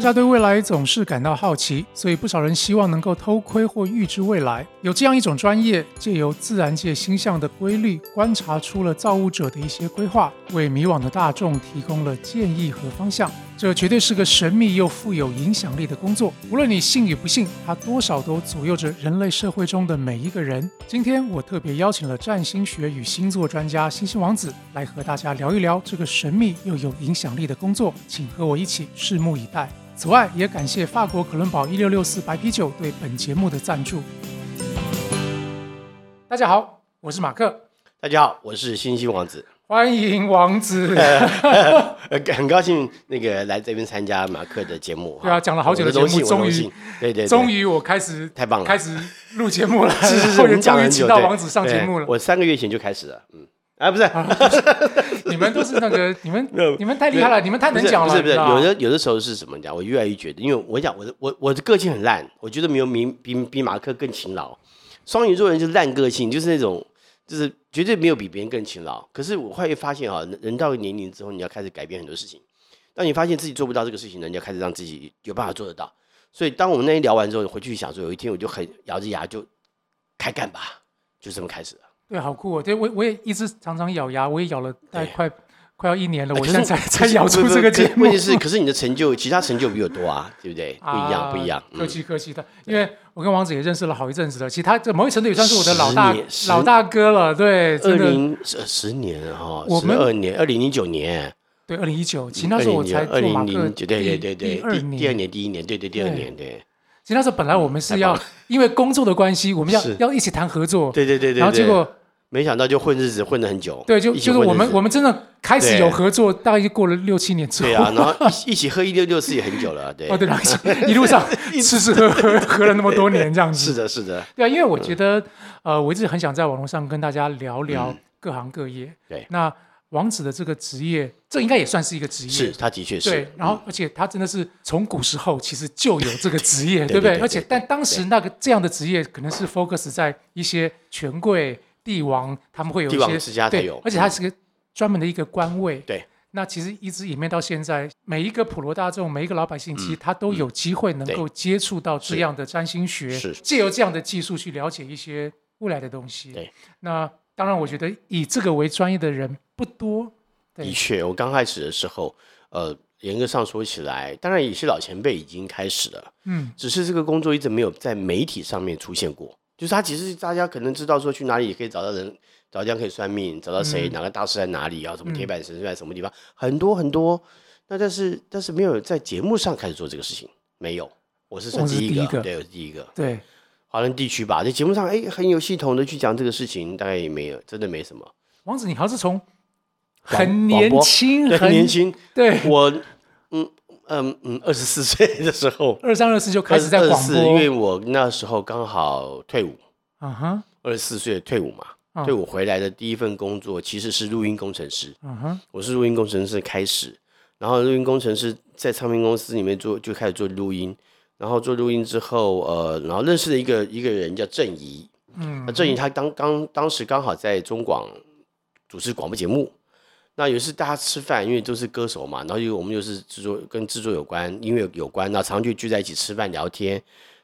大家对未来总是感到好奇，所以不少人希望能够偷窥或预知未来。有这样一种专业，借由自然界星象的规律，观察出了造物者的一些规划，为迷惘的大众提供了建议和方向。这绝对是个神秘又富有影响力的工作。无论你信与不信，它多少都左右着人类社会中的每一个人。今天我特别邀请了占星学与星座专家星星王子来和大家聊一聊这个神秘又有影响力的工作，请和我一起拭目以待。此外，也感谢法国可伦堡一六六四白啤酒对本节目的赞助。大家好，我是马克，大家好，我是星星王子，欢迎王子。呃很高兴那个来这边参加马克的节目。对啊，讲了好久的节目，终于，对对，终于我开始太棒了开始录节目了，是 是是，我终于请到王子上节目了。我三个月前就开始了，嗯，啊，不是，你们都是那个，你们你们太厉害了，你们太能讲了，不是不是，有的有的时候是什么讲？我越来越觉得，因为我讲我的我我的个性很烂，我觉得没有比比比马克更勤劳。双鱼座人就是烂个性，就是那种就是绝对没有比别人更勤劳。可是我后来发现啊，人人到了年龄之后，你要开始改变很多事情。当你发现自己做不到这个事情呢，你要开始让自己有办法做得到。所以当我们那天聊完之后，回去想说，有一天我就很咬着牙就开干吧，就这么开始了。对，好酷哦！对我我也一直常常咬牙，我也咬了大概快快要一年了，我现在才才咬出这个节目。问题是，可是你的成就，其他成就比我多啊，对不对？不一样，啊不一样。客嗯气客气的，因为我跟王子也认识了好一阵子了，其他这某一程度也算是我的老大老大哥了。对，二零十十年哈，我们十二年，二零零九年，对，二零一九，其实那时候我才二做马克零零九，对对对对，第二第第二年。第一年，对对第二年，对其实那时候本来我们是要因为工作的关系，我们要要一起谈合作，对对对对，对然后结果没想到就混日子混了很久，对，就就是我们我们真的开始有合作，大概就过了六七年之后，对啊，然后一 一起喝一六六四也很久了，对。哦，，对，然后一路上 吃吃喝喝 喝了那么多年这样子，是的，是的，对啊，因为我觉得，呃，我一直很想在网络上跟大家聊聊各行各业。嗯对。那王子的这个职业，这应该也算是一个职业。是他的确是，对，然后而且他真的是从古时候其实就有这个职业，对不对？而且但当时那个这样的职业可能是 focus 在一些权贵、帝王，他们会有一帝王些对之家才有，而且它是个专门的一个官位。对。那其实一直演变到现在，每一个普罗大众、每一个老百姓，其实嗯他都有机会能够接触到这样的占星学，是借由这样的技术去了解一些未来的东西。对，那当然，我觉得以这个为专业的人不多。的确，我刚开始的时候，呃，严格上说起来，当然有些老前辈已经开始了，嗯，只是这个工作一直没有在媒体上面出现过。就是他其实大家可能知道说去哪里也可以找到人，找地方可以算命，找到谁、嗯哪个大师在哪里啊，什么嗯铁板神是在什么地方，很多很多。那但是但是没有在节目上开始做这个事情，没有。我是算第一个，对，我是第一个。对，华人地区吧，在节目上哎很有系统的去讲这个事情，大概也没有，真的没什么。王子，你好像是从很年轻、很年，轻，对，我嗯嗯嗯，二十四 岁的时候。二三二四就开始在广24播，因为我那时候刚好退伍，啊哈，二十四岁退伍嘛。嗯退伍回来的第一份工作其实是录音工程师，嗯哼，我是录音工程师开始，然后录音工程师在唱片公司里面做，就开始做录音，然后做录音之后，呃，然后认识了一个一个人叫郑怡，嗯。那郑怡他当刚当时刚好在中广主持广播节目，那有一次大家吃饭，因为都是歌手嘛，然后又我们又是制作跟制作有关、音乐有关，然后常常就聚在一起吃饭聊天，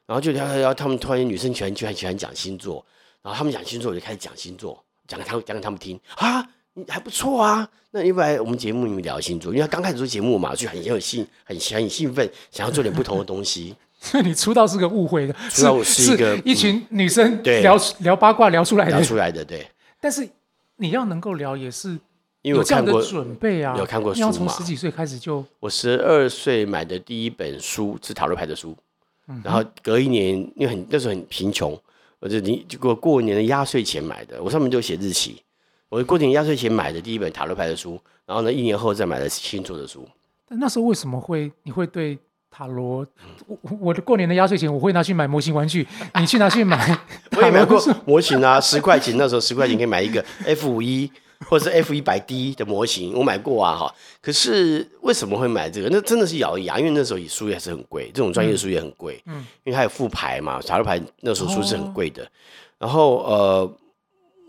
然后就聊聊聊，他们突然女生喜欢就很喜欢讲星座，然后他们讲星座，我就开始讲星座，讲给他们讲给他们听啊，你还不错啊。那要不然我们节目里面聊星座，因为他刚开始做节目嘛，就很很有兴很很兴奋，想要做点不同的东西。所以你出道是个误会的，出道是一个一群女生对聊聊八卦聊出来的，聊出来的，对，但是你要能够聊，也是因为有这样的我看过，准备啊，有看过书嘛从十几岁开始就，我十二岁买的第一本书是塔罗牌的书，嗯然后隔一年，因为很那时候很贫穷，我就你就过过年的压岁钱买的，我上面就写日期。我过年压岁钱买的第一本塔罗牌的书，然后呢，一年后再买的星座的书。但那时候为什么会你会对塔罗？我我我的过年的压岁钱我会拿去买模型玩具，你去拿去买 我也买过模型啊，十块钱那时候十块钱可以买一个 F 五一或者是 F 一百 D 的模型，我买过啊哈。可是为什么会买这个？那真的是咬牙，因为那时候书也是很贵，这种专业的书也很贵，嗯因为它有副牌嘛，塔罗牌那时候书是哦很贵的。然后呃，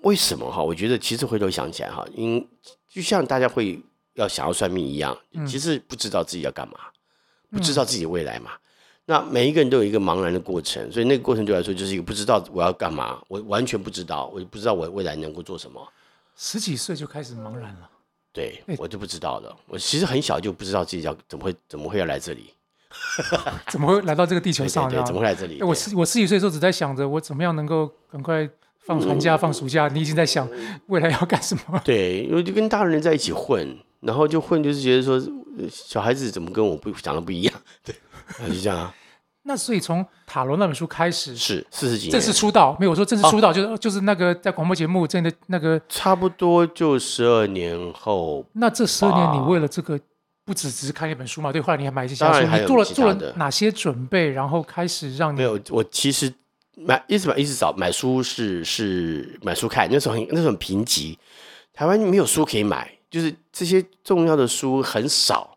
为什么哈？我觉得其实回头想起来哈，因就像大家会要想要算命一样，嗯其实不知道自己要干嘛，不知道自己未来嘛。那每一个人都有一个茫然的过程，所以那个过程对我来说就是一个不知道我要干嘛，我完全不知道，我不知道我未来能够做什么。十几岁就开始茫然了，对我就不知道了。我其实很小就不知道自己要怎么会怎么会要来这里，怎么会来到这个地球上？对，怎么会来这里？我十我十几岁的时候只在想着我怎么样能够赶快放寒假、放暑假。你已经在想未来要干什么？对，因为就跟大人在一起混，然后就混，就是觉得说小孩子怎么跟我不想的不一样？对，就这样啊。那所以从塔罗那本书开始是四十几年正式出道，没有说正式出道，就是就是那个在广播节目真的那个差不多就十二年后。那这十二年你为了这个不只只是看一本书嘛？对，后来你还买一些小说，你做了做了哪些准备？然后开始让你没有？我其实买一直买一直找买书是是买书看，那时候很那时候很贫瘠，台湾没有书可以买，就是这些重要的书很少。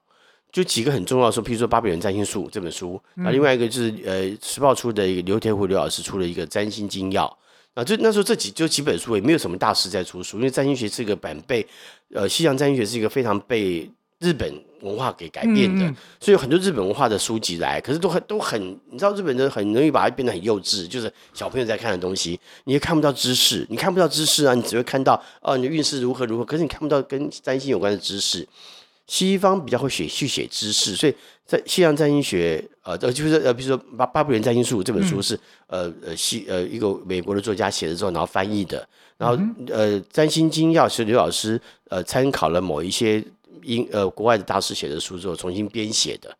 就几个很重要的书，譬如说《巴比伦占星术》这本书，啊，另外一个就是呃，《时报》出的一个刘天虎刘老师出了一个占星精要，啊，就那时候这几就几本书也没有什么大师在出书，因为占星学是一个板被，呃，西洋占星学是一个非常被日本文化给改变的，所以有很多日本文化的书籍来，可是都很都很，你知道日本人很容易把它变得很幼稚，就是小朋友在看的东西，你也看不到知识，你看不到知识啊，你只会看到哦，你的运势如何如何，可是你看不到跟占星有关的知识。西方比较会写去写知识，所以在西洋占星学，呃，呃，就是呃，比如说《巴巴比伦占星术》这本书是呃呃西呃一个美国的作家写的之后，然后翻译的，然后呃《占星精要》是刘老师呃参考了某一些英呃国外的大师写的书之后重新编写的，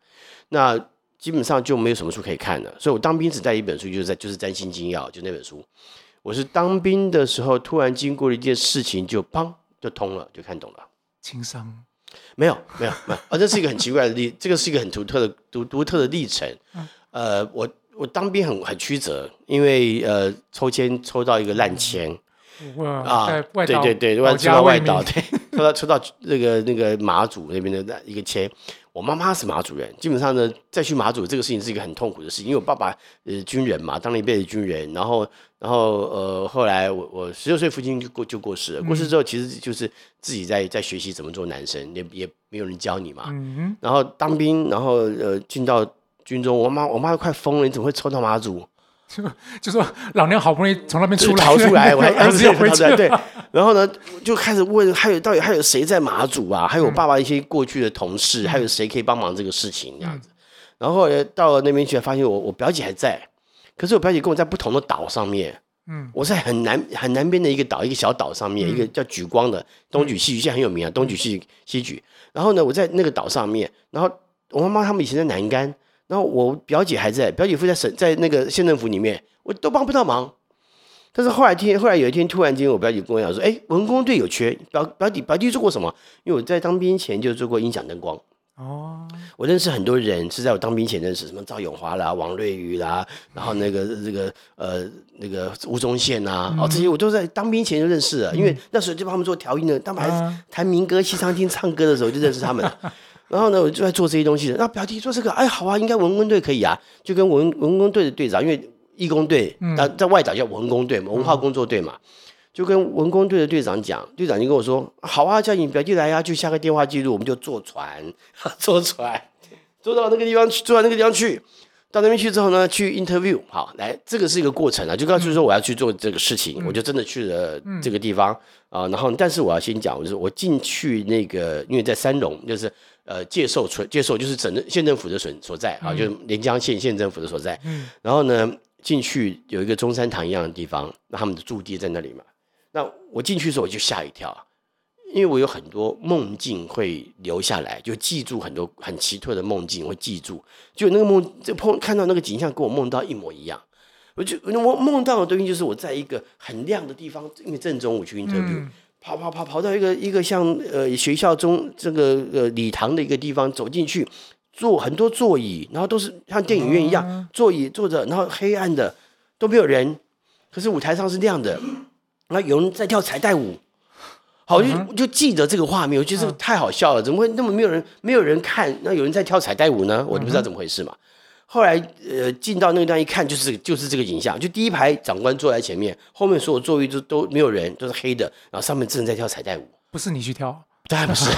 那基本上就没有什么书可以看了，所以我当兵只带一本书，就是在就是《占星精要》就那本书，我是当兵的时候突然经过了一件事情，就砰就通了，就看懂了，情商。没有没有没有啊！这是一个很奇怪的历，这个是一个很独特的独独特的历程。呃，我我当兵很很曲折，因为呃抽签抽到一个烂签啊，对对对，抽到外岛，对，抽到抽到那个那个马祖那边的一个签。我妈妈是马主任，基本上呢，再去马祖这个事情是一个很痛苦的事情，因为我爸爸呃军人嘛，当了一辈子军人，然后然后呃后来我我十六岁父亲就过就过世了，过世之后其实就是自己在在学习怎么做男生，也也没有人教你嘛，然后当兵，然后呃进到军中，我妈我妈都快疯了，你怎么会抽到马祖？就 就说老娘好不容易从那边出来逃出来，我还儿子要回去。对，然后呢，就开始问，还有到底还有谁在马祖啊？还有我爸爸一些过去的同事，还有谁可以帮忙这个事情这样子？然后到了那边去，发现我我表姐还在，可是我表姐跟我在不同的岛上面。嗯，我在很南很南边的一个岛，一个小岛上面，一个叫举光的东举戏剧，现在很有名啊，东举戏戏剧。然后呢，我在那个岛上面，然后我妈妈他们以前在南竿。然后我表姐还在，表姐夫在省，在那个县政府里面，我都帮不到忙。但是后来天，后来有一天突然间，我表姐跟我讲说：“哎，文工队有缺，表表弟表弟做过什么？因为我在当兵前就做过音响灯光。哦，我认识很多人是在我当兵前认识，什么赵永华啦、王瑞宇啦，然后那个这个呃那个吴宗宪呐，哦这些我都在当兵前就认识了，因为那时候就帮他们做调音的，他们还弹民歌、西餐厅唱歌的时候就认识他们。”然后呢，我就在做这些东西。那表弟做这个，哎，好啊，应该文工队可以啊，就跟文文工队的队长，因为义工队，那在外岛叫文工队，文化工作队嘛，就跟文工队的队长讲，队长就跟我说，好啊，叫你表弟来呀，就下个电话记录，我们就坐船，坐船，坐到那个地方去，坐到那个地方去，到那边去之后呢，去 interview，好，来，这个是一个过程啊，就告诉说我要去做这个事情，我就真的去了这个地方啊，然后，但是我要先讲，就是我进去那个，因为在三龙，就是。呃，接受村接受就是省县政府的所所在啊，就是连江县县政府的所在。嗯，然后呢，进去有一个中山堂一样的地方，那他们的驻地在那里嘛。那我进去的时候我就吓一跳，因为我有很多梦境会留下来，就记住很多很奇特的梦境会记住。就那个梦，就碰看到那个景象跟我梦到一模一样。我就我梦到的东西就是我在一个很亮的地方，因为正中午去 interview。跑跑跑跑到一个一个像呃学校中这个呃礼堂的一个地方走进去，坐很多座椅，然后都是像电影院一样座椅坐着，然后黑暗的都没有人，可是舞台上是亮的，然后有人在跳彩带舞，好就就记得这个画面，我觉得太好笑了，怎么会那么没有人没有人看？那有人在跳彩带舞呢？我就不知道怎么回事嘛。后来，呃，进到那个地方一看，就是就是这个影像，就第一排长官坐在前面，后面所有座位都都没有人，都是黑的，然后上面正在跳彩带舞。不是你去跳？当然不是，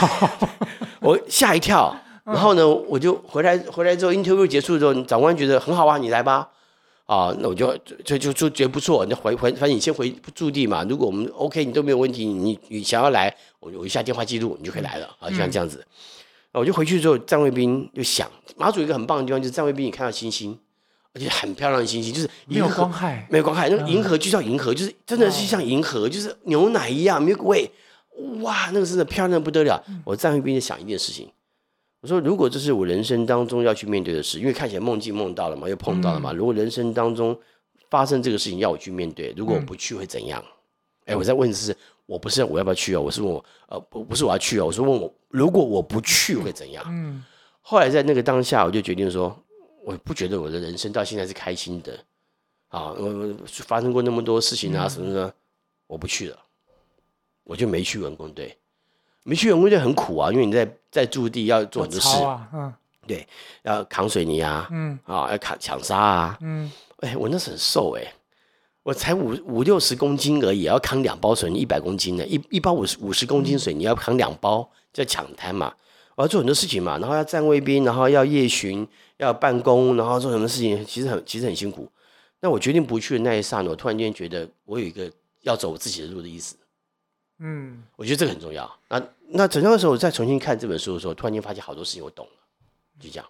我吓一跳，然后呢，我就回来回来之后，interview 结束之后，长官觉得很好啊，你来吧。啊，那我就就就就觉得不错，你回回反正你先回驻地嘛。如果我们 OK，你都没有问题，你你想要来，我我一下电话记录，你就可以来了啊，就像这样子。我就回去之后，站卫兵就想，马祖一个很棒的地方就是站卫兵，你看到星星，而且很漂亮的星星，就是没有光害，没有光害，那个银河就叫银河，就是真的是像银河，就是牛奶一样，milk way，哇，那个真的漂亮不得了。我站卫兵就想一件事情。我说，如果这是我人生当中要去面对的事，因为看起来梦境梦到了嘛，又碰到了嘛。如果人生当中发生这个事情要我去面对，如果我不去会怎样？哎，我在问的是，我不是我要不要去哦，我是问我呃不不是我要去哦，我是问我如果我不去会怎样？嗯。后来在那个当下，我就决定说，我不觉得我的人生到现在是开心的。啊，我发生过那么多事情啊什么的，我不去了，我就没去文工队。没去文工队很苦啊，因为你在在驻地要做很多事，嗯，对，要扛水泥啊，嗯，啊，要扛抢沙啊，嗯，哎，我那时很瘦哎，我才五五六十公斤而已，要扛两包水泥一百公斤的，一一包五十五十公斤水泥要扛两包，在抢滩嘛，我要做很多事情嘛，然后要站卫兵，然后要夜巡，要办公，然后做什么事情，其实很其实很辛苦。那我决定不去的那一刹那，我突然间觉得我有一个要走我自己的路的意思。嗯，我觉得这个很重要。那那整个时候我再重新看这本书的时候，突然间发现好多事情我懂了，就这样。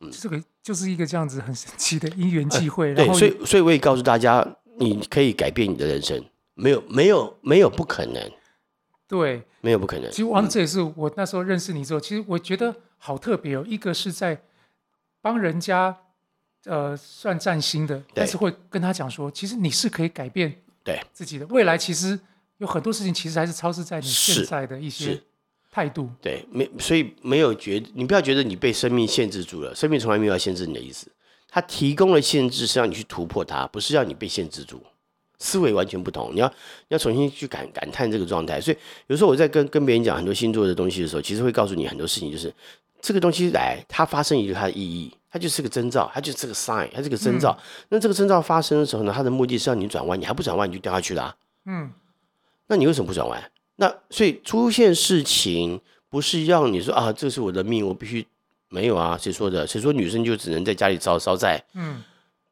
嗯，这个就是一个这样子很神奇的因缘际会。对，所以所以我也告诉大家，你可以改变你的人生，没有没有没有不可能。对，没有不可能。其实王子也是我那时候认识你之后，其实我觉得好特别哦。一个是在帮人家呃算占星的，但是会跟他讲说，其实你是可以改变对自己的未来，其实。有很多事情其实还是超市在你现在的一些态度。对，没所以没有觉，你不要觉得你被生命限制住了，生命从来没有要限制你的意思。它提供了限制，是让你去突破它，不是让你被限制住。思维完全不同，你要要重新去感感叹这个状态。所以有时候我在跟跟别人讲很多星座的东西的时候，其实会告诉你很多事情，就是这个东西来，它发生一个它的意义，它就是个征兆，它就是个 sign，它是个征兆。那这个征兆发生的时候呢，它的目的是让你转弯，你还不转弯，你就掉下去了。嗯。那你为什么不转弯？那所以出现事情不是让你说啊，这是我的命，我必须没有啊？谁说的？谁说女生就只能在家里招烧债？嗯，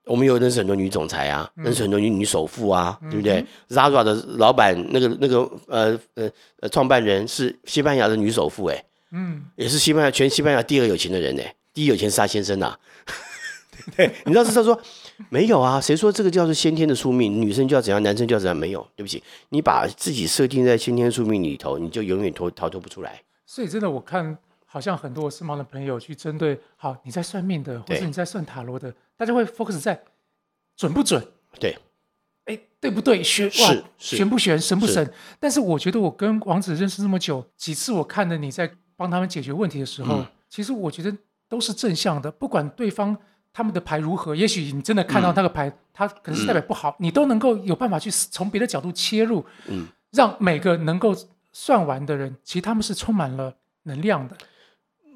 我们有认识很多女总裁啊，认识很多女女首富啊，对不对？Zara 的老板那个那个呃呃呃创办人是西班牙的女首富，哎，嗯，也是西班牙全西班牙第二有钱的人呢，第一有钱是他先生呐。对，你知道是他说。没有啊，谁说这个叫做先天的宿命？女生就要怎样，男生就要怎样？没有，对不起，你把自己设定在先天宿命里头，你就永远脱逃脱不出来。所以真的，我看好像很多身旁的朋友去针对，好你在算命的，或者你在算塔罗的，大家会 focus 在准不准？对，哎，对不对？玄哇，玄不玄，神不神？但是我觉得我跟王子认识这么久，几次我看着你在帮他们解决问题的时候，其实我觉得都是正向的，不管对方。他们的牌如何？也许你真的看到那个牌，它可能是代表不好，你都能够有办法去从别的角度切入，嗯，让每个能够算完的人，其实他们是充满了能量的。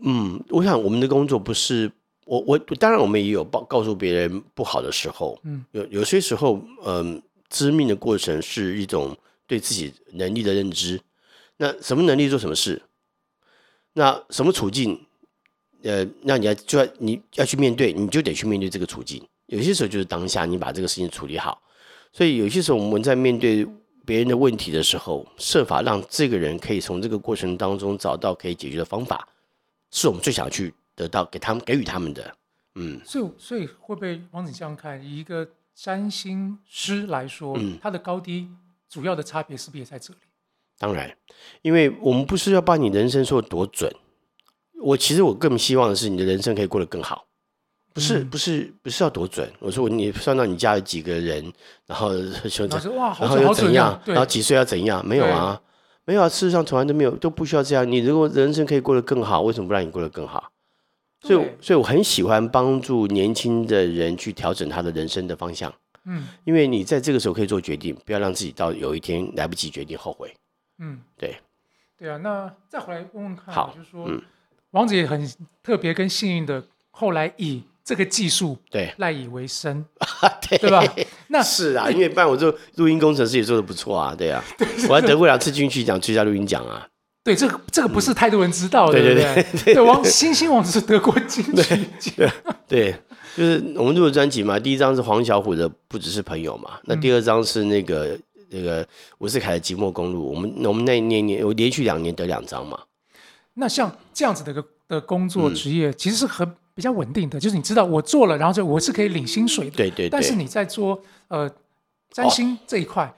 嗯，我想我们的工作不是我我当然我们也有报告诉别人不好的时候，嗯，有有些时候，嗯，知命的过程是一种对自己能力的认知。那什么能力做什么事？那什么处境？呃，那你要就要你要去面对，你就得去面对这个处境。有些时候就是当下，你把这个事情处理好。所以有些时候我们在面对别人的问题的时候，设法让这个人可以从这个过程当中找到可以解决的方法，是我们最想去得到给他们给予他们的。嗯，所以所以会被王子这样看，以一个占星师来说，他的高低主要的差别是不是也在这里？当然，因为我们不是要把你人生说多准。我其实我更希望的是你的人生可以过得更好，不是不是不是要多准。我说我你算到你家有几个人，然后兄弟，然后又怎样，然后几岁要怎样？没有啊，没有啊。事实上从来都没有，都不需要这样。你如果人生可以过得更好，为什么不让你过得更好？所以所以我很喜欢帮助年轻的人去调整他的人生的方向。嗯，因为你在这个时候可以做决定，不要让自己到有一天来不及决定后悔。嗯，对，对啊。那再回来问问看，就是说。王子也很特别跟幸运的，后来以这个技术对。赖以为生，对。对吧？那是啊，因为不然我做录音工程师也做的不错啊，对啊，我还得过两次金曲奖最佳录音奖啊。对，这个这个不是太多人知道的，对对？对不对？对，王星星王子是得过金曲奖，对，就是我们录的专辑嘛，第一张是黄小琥的《不只是朋友》嘛，那第二张是那个那个吴世凯的《寂寞公路》，我们我们那一年年我连续两年得两张嘛，那像这样子的一个的工嗯。作职业，其实是很比较稳定的，就是你知道我做了，然后就我是可以领薪水的。对对对，但是你在做呃占星这一块，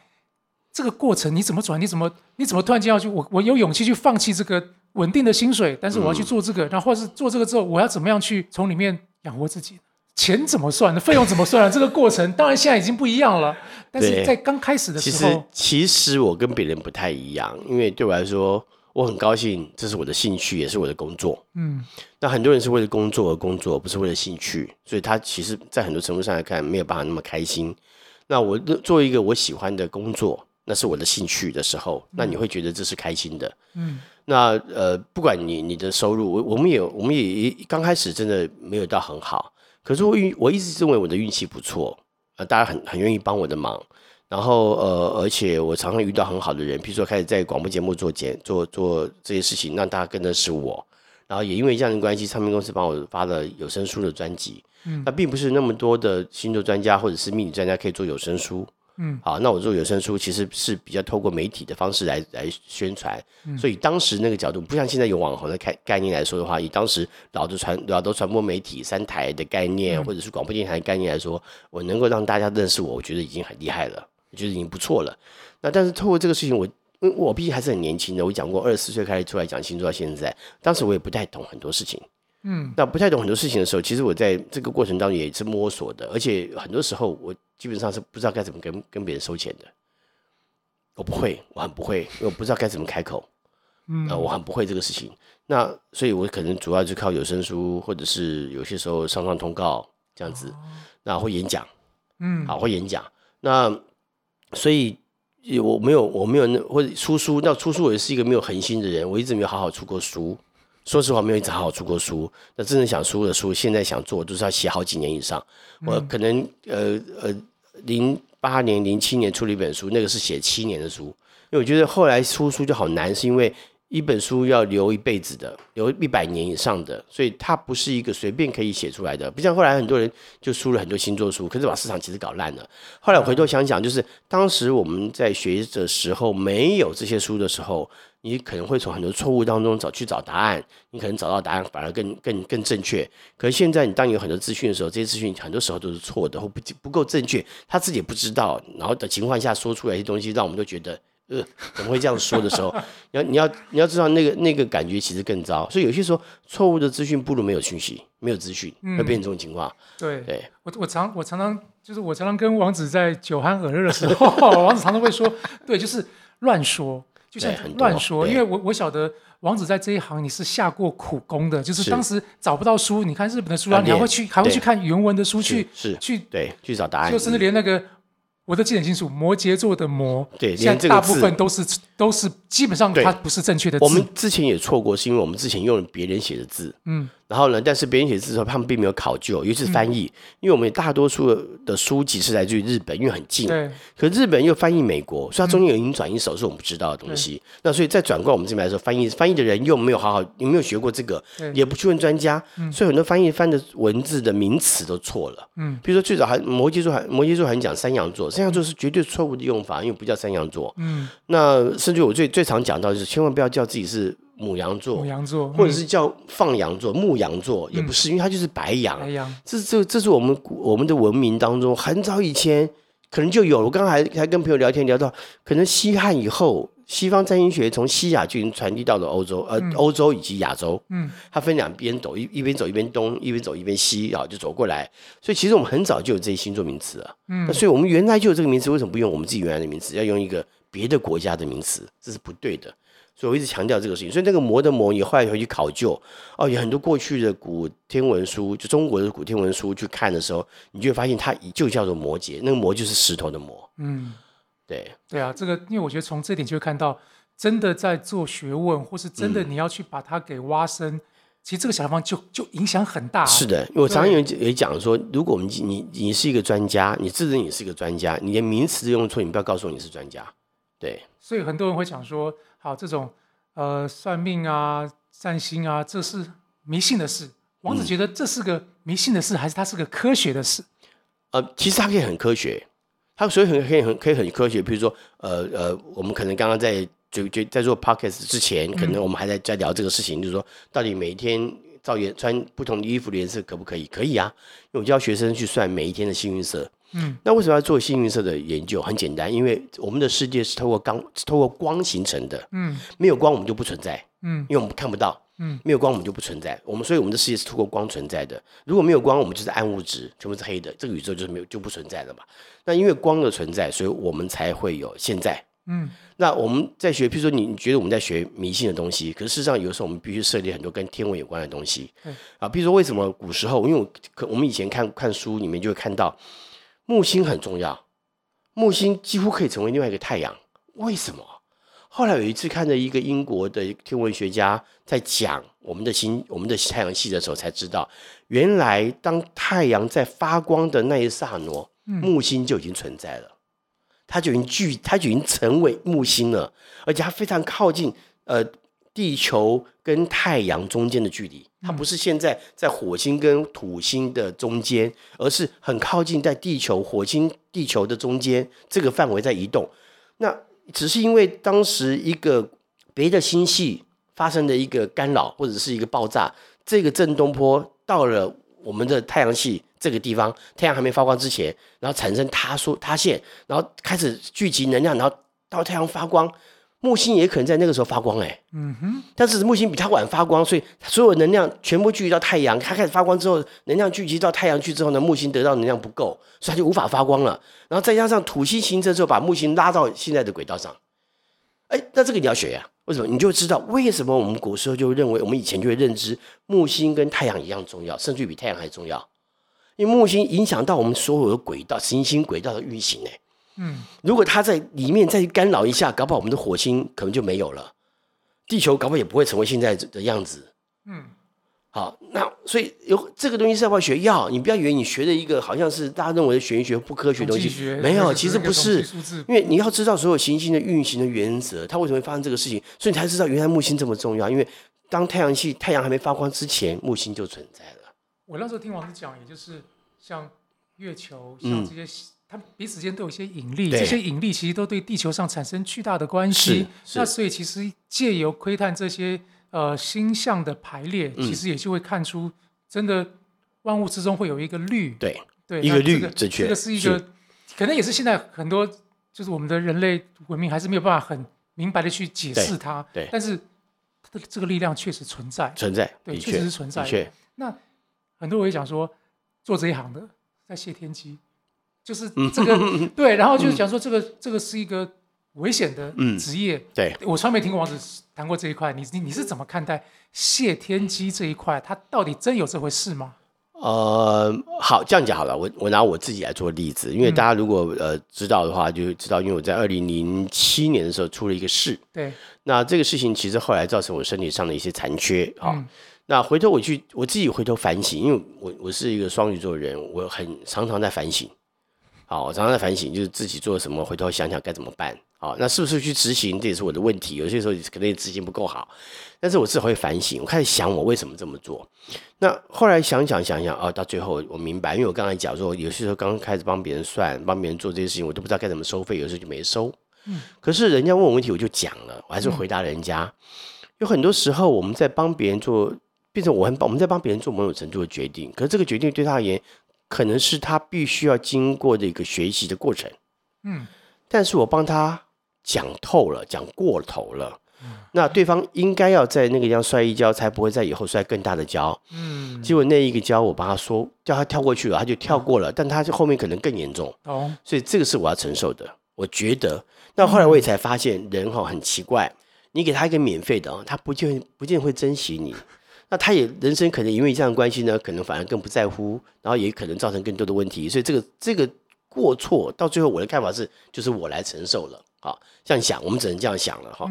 这个过程你怎么转？你怎么你怎么突然间要去？我我有勇气去放弃这个稳定的薪水，但是我要嗯去做这个，然后或是做这个之后，我要怎么样去从里面养活自己？钱怎么算的？费用怎么算呢？这个过程当然现在已经不一样了，但是对在刚开始的其实时候，其实我跟别人不太一样，因为对我来说，我很高兴，这是我的兴趣，也是我的工作。嗯，那很多人是为了工作而工作，不是为了兴趣，所以他其实，在很多程度上来看，没有办法那么开心。那我做一个我喜欢的工作，那是我的兴趣的时候，那你会觉得这是开心的。嗯，那呃，不管你你的收入，我我们也我们也刚开始真的没有到很好，可是我运我一直认为我的运气不错，呃，大家很很愿意帮我的忙。然后呃，而且我常常遇到很好的人，比如说开始在广播节目做节做做这些事情，让大家更认识我。然后也因为这样的关系，唱片公司帮我发了有声书的专辑。嗯那并不是那么多的星座专家或者是命理专家可以做有声书。嗯，好，那我做有声书其实是比较透过媒体的方式来来宣传，嗯所以当时那个角度不像现在有网红的概概念来说的话，以当时老的传老的传播媒体三台的概念，或者是广播电台的概念来说，我能够让大家认识我，我觉得已经很厉害了，我觉得已经不错了。那但是透过这个事情，我因为我毕竟还是很年轻的，我讲过二十四岁开始出来讲星座到现在，当时我也不太懂很多事情。嗯，那不太懂很多事情的时候，其实我在这个过程当中也是摸索的，而且很多时候我基本上是不知道该怎么跟跟别人收钱的。我不会，我很不会，因为我不知道该怎么开口，嗯呃，我很不会这个事情。那所以，我可能主要就靠有声书，或者是有些时候上上通告这样子，那会演讲，嗯，好，会演讲。那所以我没有，我没有那或者出书。那出书我也是一个没有恒心的人，我一直没有好好出过书。说实话，没有一直好好出过书。那真正想出的书，现在想做，都是要写好几年以上。我可能呃呃，零八年、零七年出了一本书，那个是写七年的书。因为我觉得后来出书就好难，是因为一本书要留一辈子的，留一百年以上的，所以它不是一个随便可以写出来的。不像后来很多人就出了很多星座书，可是把市场其实搞烂了。后来回头想想，就是当时我们在学的时候没有这些书的时候，你可能会从很多错误当中找去找答案，你可能找到答案反而更更更正确。可是现在你当你有很多资讯的时候，这些资讯很多时候都是错的或不不够正确，他自己也不知道，然后的情况下说出来一些东西，让我们都觉得。呃，怎么会这样说的时候，你要你要你要知道那个那个感觉其实更糟，所以有些时候错误的资讯不如没有讯息，没有资讯会变成这种情况。对，对，我我常我常常就是我常常跟王子在酒酣耳热的时候，王子常常会说，对，就是乱说，就像乱说，因为我我晓得王子在这一行你是下过苦功的，就是是。当时找不到书，你看日本的书啊，你还会去还会去看原文的书去是。去，对，去找答案，就甚至连那个。我都记得很清楚，摩羯座的摩，对现在大部分都是都是基本上它不是正确的字。我们之前也错过，是因为我们之前用了别人写的字，嗯，然后呢，但是别人写的字的时候，他们并没有考究，尤其是翻译，因为我们大多数的书籍是来自于日本，因为很近，对。可日本又翻译美国，所以它中间有音转音手是我们不知道的东西。那所以再转过来我们这边来说，翻译翻译的人又没有好好，有没有学过这个，也不去问专家，所以很多翻译翻的文字的名词都错了。嗯，比如说最早还摩羯座还摩羯座还讲山羊座，山羊座是绝对错误的用法，因为不叫山羊座。嗯，那甚至我最最常讲到就是，千万不要叫自己是母羊座母，羊座或者是叫放羊座、牧羊座，也不是，因为它就是白羊。白羊，这这这是我们我们的文明当中很早以前可能就有了。我刚才还还跟朋友聊天聊到，可能西汉以后，西方占星学从西亚就已经传递到了欧洲，呃，欧洲以及亚洲。嗯，它分两边走，一一边走一边东，一边走一边西，啊就走过来。所以其实我们很早就有这些星座名词了。嗯那所以我们原来就有这个名词，为什么不用我们自己原来的名词，要用一个别的国家的名词？这是不对的。所以我一直强调这个事情。所以那个魔的魔，你后来回去考究，哦，有很多过去的古天文书，就中国的古天文书去看的时候，你就会发现它就叫做摩羯，那个魔就是石头的魔。嗯。对，对啊，这个因为我觉得从这点就会看到，真的在做学问，或是真嗯的你要去把它给挖深，其实这个小地方就就影响很大。是，的，因为我常常有也讲说，如果我们你你是一个专家，你自认你是一个专家，你连名词都用错，你不要告诉我你是专家。对，所以很多人会讲说，好，这种呃算命啊、占星啊，这是迷信的事。王子觉得这是个迷信的事，还是它是个科学的事？呃，其实它可以很科学，它所以很可以很可以很科学。比如说，呃呃，我们可能刚刚在就就在做 podcast 之前，可能我们还在在聊这个事情，就是说，到底每一天照颜穿不同的衣服的颜色可不可以？可以啊，因为我教学生去算每一天的幸运色。嗯，那为什么要做幸运色的研究？很简单，因为我们的世界是透过光，是透过光形成的。嗯，没有光我们就不存在。嗯，因为我们看不到。嗯，没有光我们就不存在。我们所以我们的世界是透过光存在的。如果没有光，我们就是暗物质，全部是黑的，这个宇宙就是没有就不存在了嘛。那因为光的存在，所以我们才会有现在。嗯，那我们在学，譬如说你你觉得我们在学迷信的东西，可是事实上有时候我们必须设立很多跟天文有关的东西。嗯啊，比如说为什么古时候，因为我可我们以前看看书里面就会看到木星很重要，木星几乎可以成为另外一个太阳。为什么？后来有一次看着一个英国的天文学家在讲我们的星、我们的太阳系的时候，才知道原来当太阳在发光的那一刹那，木星就已经存在了，它就已经聚，它就已经成为木星了，而且它非常靠近呃地球跟太阳中间的距离，它不是现在在火星跟土星的中间，而是很靠近在地球、火星、地球的中间这个范围在移动，那。只是因为当时一个别的星系发生的一个干扰或者是一个爆炸，这个震动波到了我们的太阳系这个地方，太阳还没发光之前，然后产生塌缩塌陷，然后开始聚集能量，然后到太阳发光。木星也可能在那个时候发光，哎，嗯哼，但是木星比它晚发光，所以所有能量全部聚集到太阳，它开始发光之后，能量聚集到太阳去之后呢，木星得到能量不够，所以它就无法发光了。然后再加上土星形成之后，把木星拉到现在的轨道上，哎，那这个你要学呀？为什么？你就知道为什么我们古时候就认为，我们以前就会认知木星跟太阳一样重要，甚至比太阳还重要，因为木星影响到我们所有的轨道、行星轨道的运行，哎。嗯，如果它在里面再干扰一下，搞不好我们的火星可能就没有了，地球搞不好也不会成为现在的样子。嗯，好，那所以有这个东西是要不要学？要，你不要以为你学的一个好像是大家认为的玄学不科学东西，没有，其实不是。因为你要知道所有行星的运行的原则，它为什么会发生这个事情，所以你才知道原来木星这么重要。因为当太阳系太阳还没发光之前，木星就存在了。我那时候听王子讲，也就是像月球，像这些。它彼此间都有一些引力，这些引力其实都对地球上产生巨大的关系。那所以其实借由窥探这些呃星象的排列，其实也就会看出真的万物之中会有一个律。对对，一个律，正确。这个是一个，可能也是现在很多就是我们的人类文明还是没有办法很明白的去解释它。对，但是它的这个力量确实存在，存在，对，确实是存在。的那很多人会讲说，做这一行的在谢天机。就是这个 对，然后就是讲说这个这个是一个危险的职业。对，我从来没听过王子谈过这一块。你你你是怎么看待谢天机这一块？他到底真有这回事吗？呃，好，这样讲好了。我我拿我自己来做例子，因为大家如果呃知道的话，就知道，因为我在二零零七年的时候出了一个事。对。那这个事情其实后来造成我身体上的一些残缺啊。那回头我去我自己回头反省，因为我我是一个双鱼座的人，我很常常在反省。好，我常常在反省，就是自己做了什么，回头想想该怎么办。好，那是不是去执行，这也是我的问题。有些时候可能执行不够好，但是我至少会反省。我开始想，我为什么这么做？那后来想想想想，哦，到最后我明白，因为我刚才讲说，有些时候刚开始帮别人算，帮别人做这些事情，我都不知道该怎么收费，有时候就没收。嗯。可是人家问我问题，我就讲了，我还是回答人家。有很多时候，我们在帮别人做，变成我很我们在帮别人做某种程度的决定，可是这个决定对他而言。可能是他必须要经过的一个学习的过程，嗯，但是我帮他讲透了，讲过头了，嗯。那对方应该要在那个地方摔一跤，才不会在以后摔更大的跤，嗯，结果那一个跤我帮他说叫他跳过去了，他就跳过了，但他后面可能更严重，哦，所以这个是我要承受的。我觉得，那后来我也才发现，人哈很奇怪，你给他一个免费的，他不见不见会珍惜你。那他也人生可能因为这样的关系呢，可能反而更不在乎，然后也可能造成更多的问题。所以这个这个过错到最后，我的看法是，就是我来承受了。好，这样想，我们只能这样想了哈。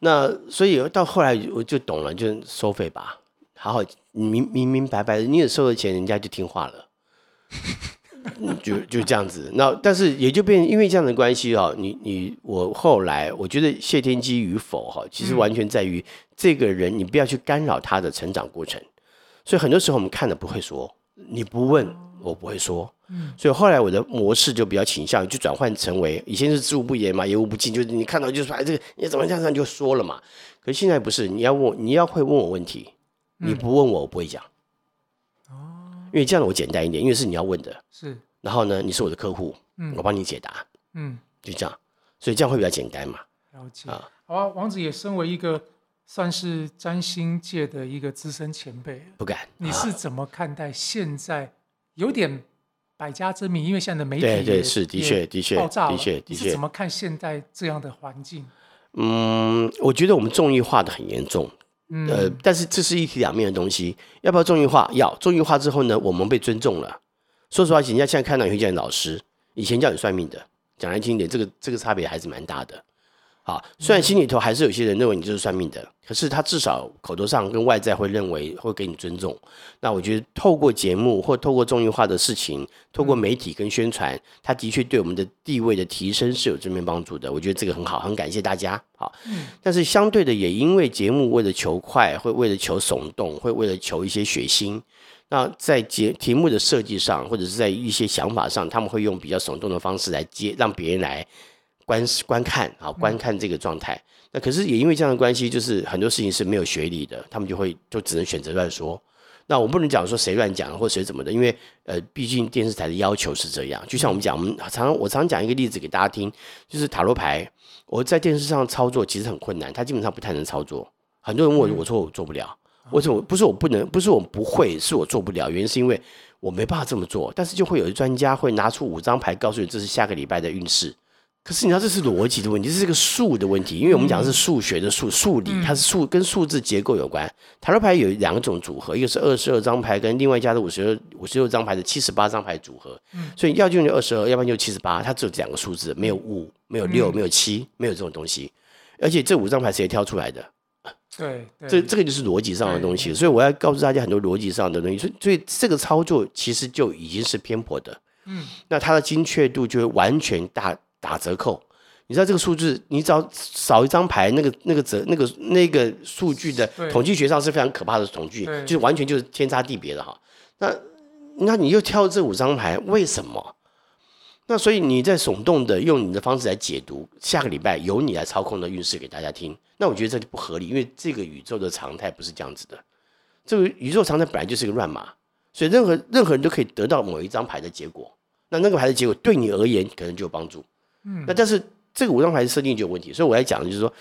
那所以到后来我就懂了，就收费吧，好好明明明白白的，你也收了钱，人家就听话了。就就这样子。那但是也就变，因为这样的关系哈，你你我后来我觉得谢天机与否哈，其实完全在于这个人，你不要去干扰他的成长过程。所以很多时候我们看了不会说，你不问我不会说。所以后来我的模式就比较倾向，就转换成为以前是知无不言嘛，言无不尽，就是你看到就说哎这个你怎么这样就说了嘛。可是现在不是，你要问你要会问我问题，你不问我我不会讲。哦，因为这样我简单一点，因为是你要问的。是。然后呢，你是我的客户，嗯，我帮你解答。嗯，就这样，所以这样会比较简单嘛。了解啊。好啊，王子也身为一个算是占星界的一个资深前辈，不敢。你是怎么看待现在有点？百家争鸣，因为现在的媒体对对是的确的确爆炸的确的确。怎么看现在这样的环境？嗯，我觉得我们综艺化的很严重。呃，但是这是一体两面的东西。要不要综艺化？要综艺化之后呢，我们被尊重了。说实话，人家现在看到你会叫你老师，以前叫你算命的，讲来听一点，这个这个差别还是蛮大的。好，虽然心里头还是有些人认为你就是算命的，可是他至少口头上跟外在会认为会给你尊重。那我觉得透过节目或透过综艺化的事情，透过媒体跟宣传，他的确对我们的地位的提升是有正面帮助的。我觉得这个很好，很感谢大家。好，但是相对的，也因为节目为了求快，会为了求耸动，会为了求一些血腥，那在节题目的设计上，或者是在一些想法上，他们会用比较耸动的方式来接，让别人来。观观看啊，观看这个状态。那可是也因为这样的关系，就是很多事情是没有学理的，他们就会就只能选择乱说。那我不能讲说谁乱讲或谁怎么的，因为呃，毕竟电视台的要求是这样。就像我们讲，我们常我常讲一个例子给大家听，就是塔罗牌，我在电视上操作其实很困难，它基本上不太能操作。很多人问我，我说我做不了。为什么？不是我不能，不是我不会，是我做不了。原因是因为我没办法这么做。但是就会有专家会拿出五张牌，告诉你这是下个礼拜的运势。可是你知道这是逻辑的问题，这是个数的问题，因为我们讲的是数学的数数理，它是数跟数字结构有关。塔罗牌有两种组合，一个是二十二张牌，跟另外一家的五十二五十六张牌的七十八张牌组合。所以要就二十二，要不然就七十八，它只有两个数字，没有五，没有六，没有七，没有这种东西。而且这五张牌谁挑出来的？对，这这个就是逻辑上的东西。所以我要告诉大家很多逻辑上的东西。所以所以这个操作其实就已经是偏颇的。嗯，那它的精确度就会完全大。打折扣，你知道这个数字，你只要少一张牌，那个那个折那个那个数据的统计学上是非常可怕的统计，就是完全就是天差地别的哈。那那你又挑这五张牌，为什么？那所以你在耸动的用你的方式来解读下个礼拜由你来操控的运势给大家听，那我觉得这就不合理，因为这个宇宙的常态不是这样子的。这个宇宙常态本来就是一个乱码，所以任何任何人都可以得到某一张牌的结果。那那个牌的结果对你而言可能就有帮助。嗯，那但是这个五张牌的设定就有问题，所以我来讲的就是说，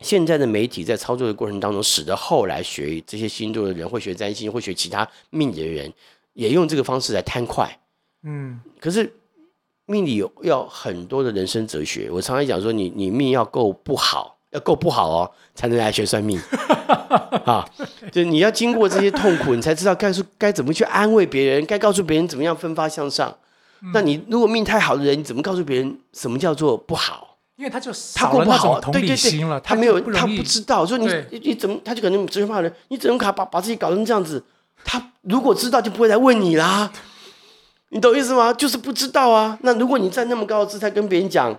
现在的媒体在操作的过程当中，使得后来学这些星座的人，会学占星，会学其他命理的人，也用这个方式来贪快。嗯，可是命理有要很多的人生哲学，我常常讲说，你你命要够不好，要够不好哦，才能来学算命。啊，就你要经过这些痛苦，你才知道该说该怎么去安慰别人，该告诉别人怎么样奋发向上。那你如果命太好的人，你怎么告诉别人什么叫做不好？因为他就他过不好，对对对，他没有，他不知道。说你你怎么，他就可能直接骂人。你怎么卡把把自己搞成这样子？他如果知道，就不会来问你啦。你懂意思吗？就是不知道啊。那如果你在那么高的姿态跟别人讲，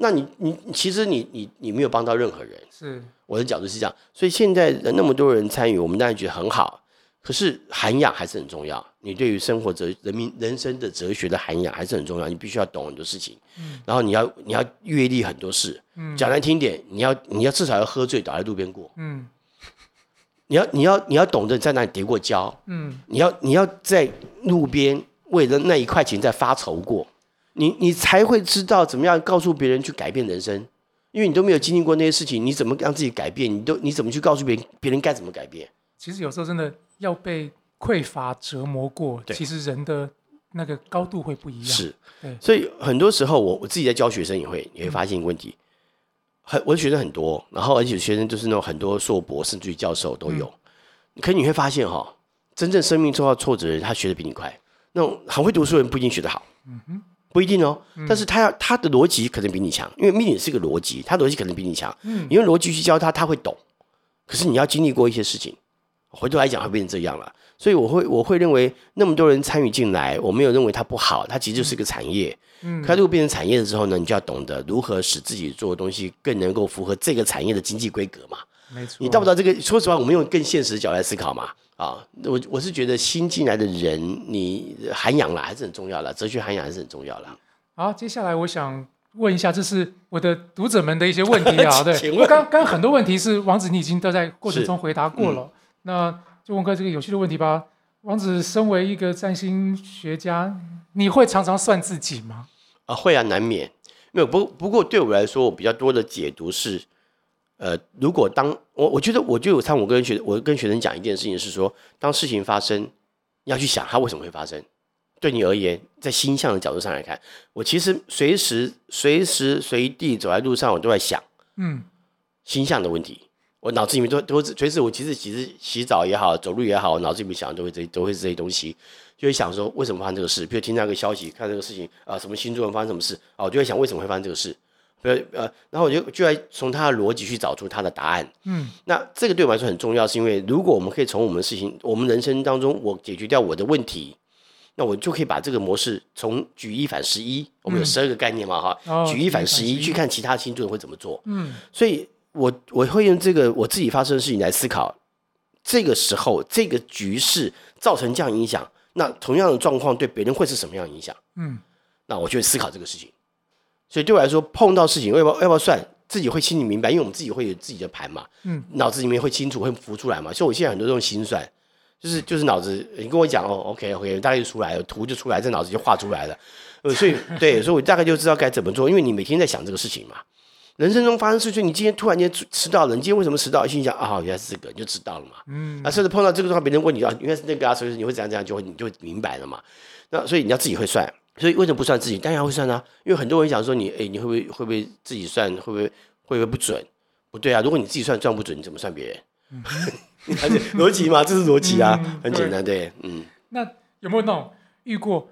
那你你其实你你你没有帮到任何人。是我的角度是这样。所以现在那么多人参与，我们当然觉得很好。可是涵养还是很重要，你对于生活哲、人民人生的哲学的涵养还是很重要。你必须要懂很多事情，嗯，然后你要你要阅历很多事，嗯，讲难听点，你要你要至少要喝醉倒在路边过，嗯，你要你要你要懂得在那里跌过跤，嗯，你要你要在路边为了那一块钱在发愁过，你你才会知道怎么样告诉别人去改变人生，因为你都没有经历过那些事情，你怎么让自己改变？你都你怎么去告诉别人别人该怎么改变？其实有时候真的。要被匮乏折磨过，其实人的那个高度会不一样。是，所以很多时候我我自己在教学生也会，也会发现一个问题。很我的学生很多，然后而且学生就是那种很多硕博甚至于教授都有。可你会发现哈，真正生命受到挫折的人，他学的比你快。那种很会读书的人不一定学得好，嗯哼，不一定哦。但是他要他的逻辑可能比你强，因为命理是个逻辑，他逻辑可能比你强。嗯，你用逻辑去教他，他会懂。可是你要经历过一些事情。回头来讲会变成这样了。所以我会我会认为那么多人参与进来，我没有认为它不好，它其实就是个产业。嗯，它如果变成产业了之后呢，你就要懂得如何使自己做的东西更能够符合这个产业的经济规格嘛。没错，你到不到这个？说实话，我们用更现实的角度来思考嘛。啊，我我是觉得新进来的人，你涵养了还是很重要的，哲学涵养还是很重要的。好，接下来我想问一下，这是我的读者们的一些问题啊。对，请问刚刚很多问题是王子你已经都在过程中回答过了，那就问个这个有趣的问题吧。王子身为一个占星学家，你会常常算自己吗？啊，会啊，难免。没有不不过对我来说，我比较多的解读是。呃，如果当我我觉得，我就有参我跟学我跟学生讲一件事情是说，当事情发生，要去想它为什么会发生。对你而言，在星象的角度上来看，我其实随时随时随地走在路上，我都在想，嗯，星象的问题。我脑子里面都都是随时，我其实其实洗澡也好，走路也好，我脑子里面想都会这都会这些东西，就会想说为什么发生这个事。比如听到一个消息，看这个事情啊，什么星座发生什么事啊，我就会想为什么会发生这个事。呃呃，然后我就就来从他的逻辑去找出他的答案。嗯，那这个对我来说很重要，是因为如果我们可以从我们的事情、我们人生当中，我解决掉我的问题，那我就可以把这个模式从举一反十一。我们有十二个概念嘛，哈，举一反十一去看其他星座会怎么做。嗯，所以我我会用这个我自己发生的事情来思考，这个时候这个局势造成这样影响，那同样的状况对别人会是什么样影响？嗯，那我就会思考这个事情。所以对我来说，碰到事情要不要要不要算，自己会心里明白，因为我们自己会有自己的盘嘛，嗯，脑子里面会清楚，会浮出来嘛。所以我现在很多这种心算，就是就是脑子，你跟我讲哦，OK OK，大概就出来了，图就出来，这脑子就画出来了。呃，所以对，所以我大概就知道该怎么做，因为你每天在想这个事情嘛。人生中发生事情，你今天突然间迟到了，你今天为什么迟到？心想啊，原来是这个，你就知道了嘛。嗯，啊，甚至碰到这个状况，别人问你啊，原来是那个啊，所以你会怎样怎样，就会你就明白了嘛。那所以你要自己会算。所以为什么不算自己？当然会算啊，因为很多人想说你，哎，你会不会会不会自己算？会不会会不会不准？不对啊，如果你自己算算不准，你怎么算别人？逻辑嘛，这是逻辑啊，很简单，对，嗯。那有没有那种遇过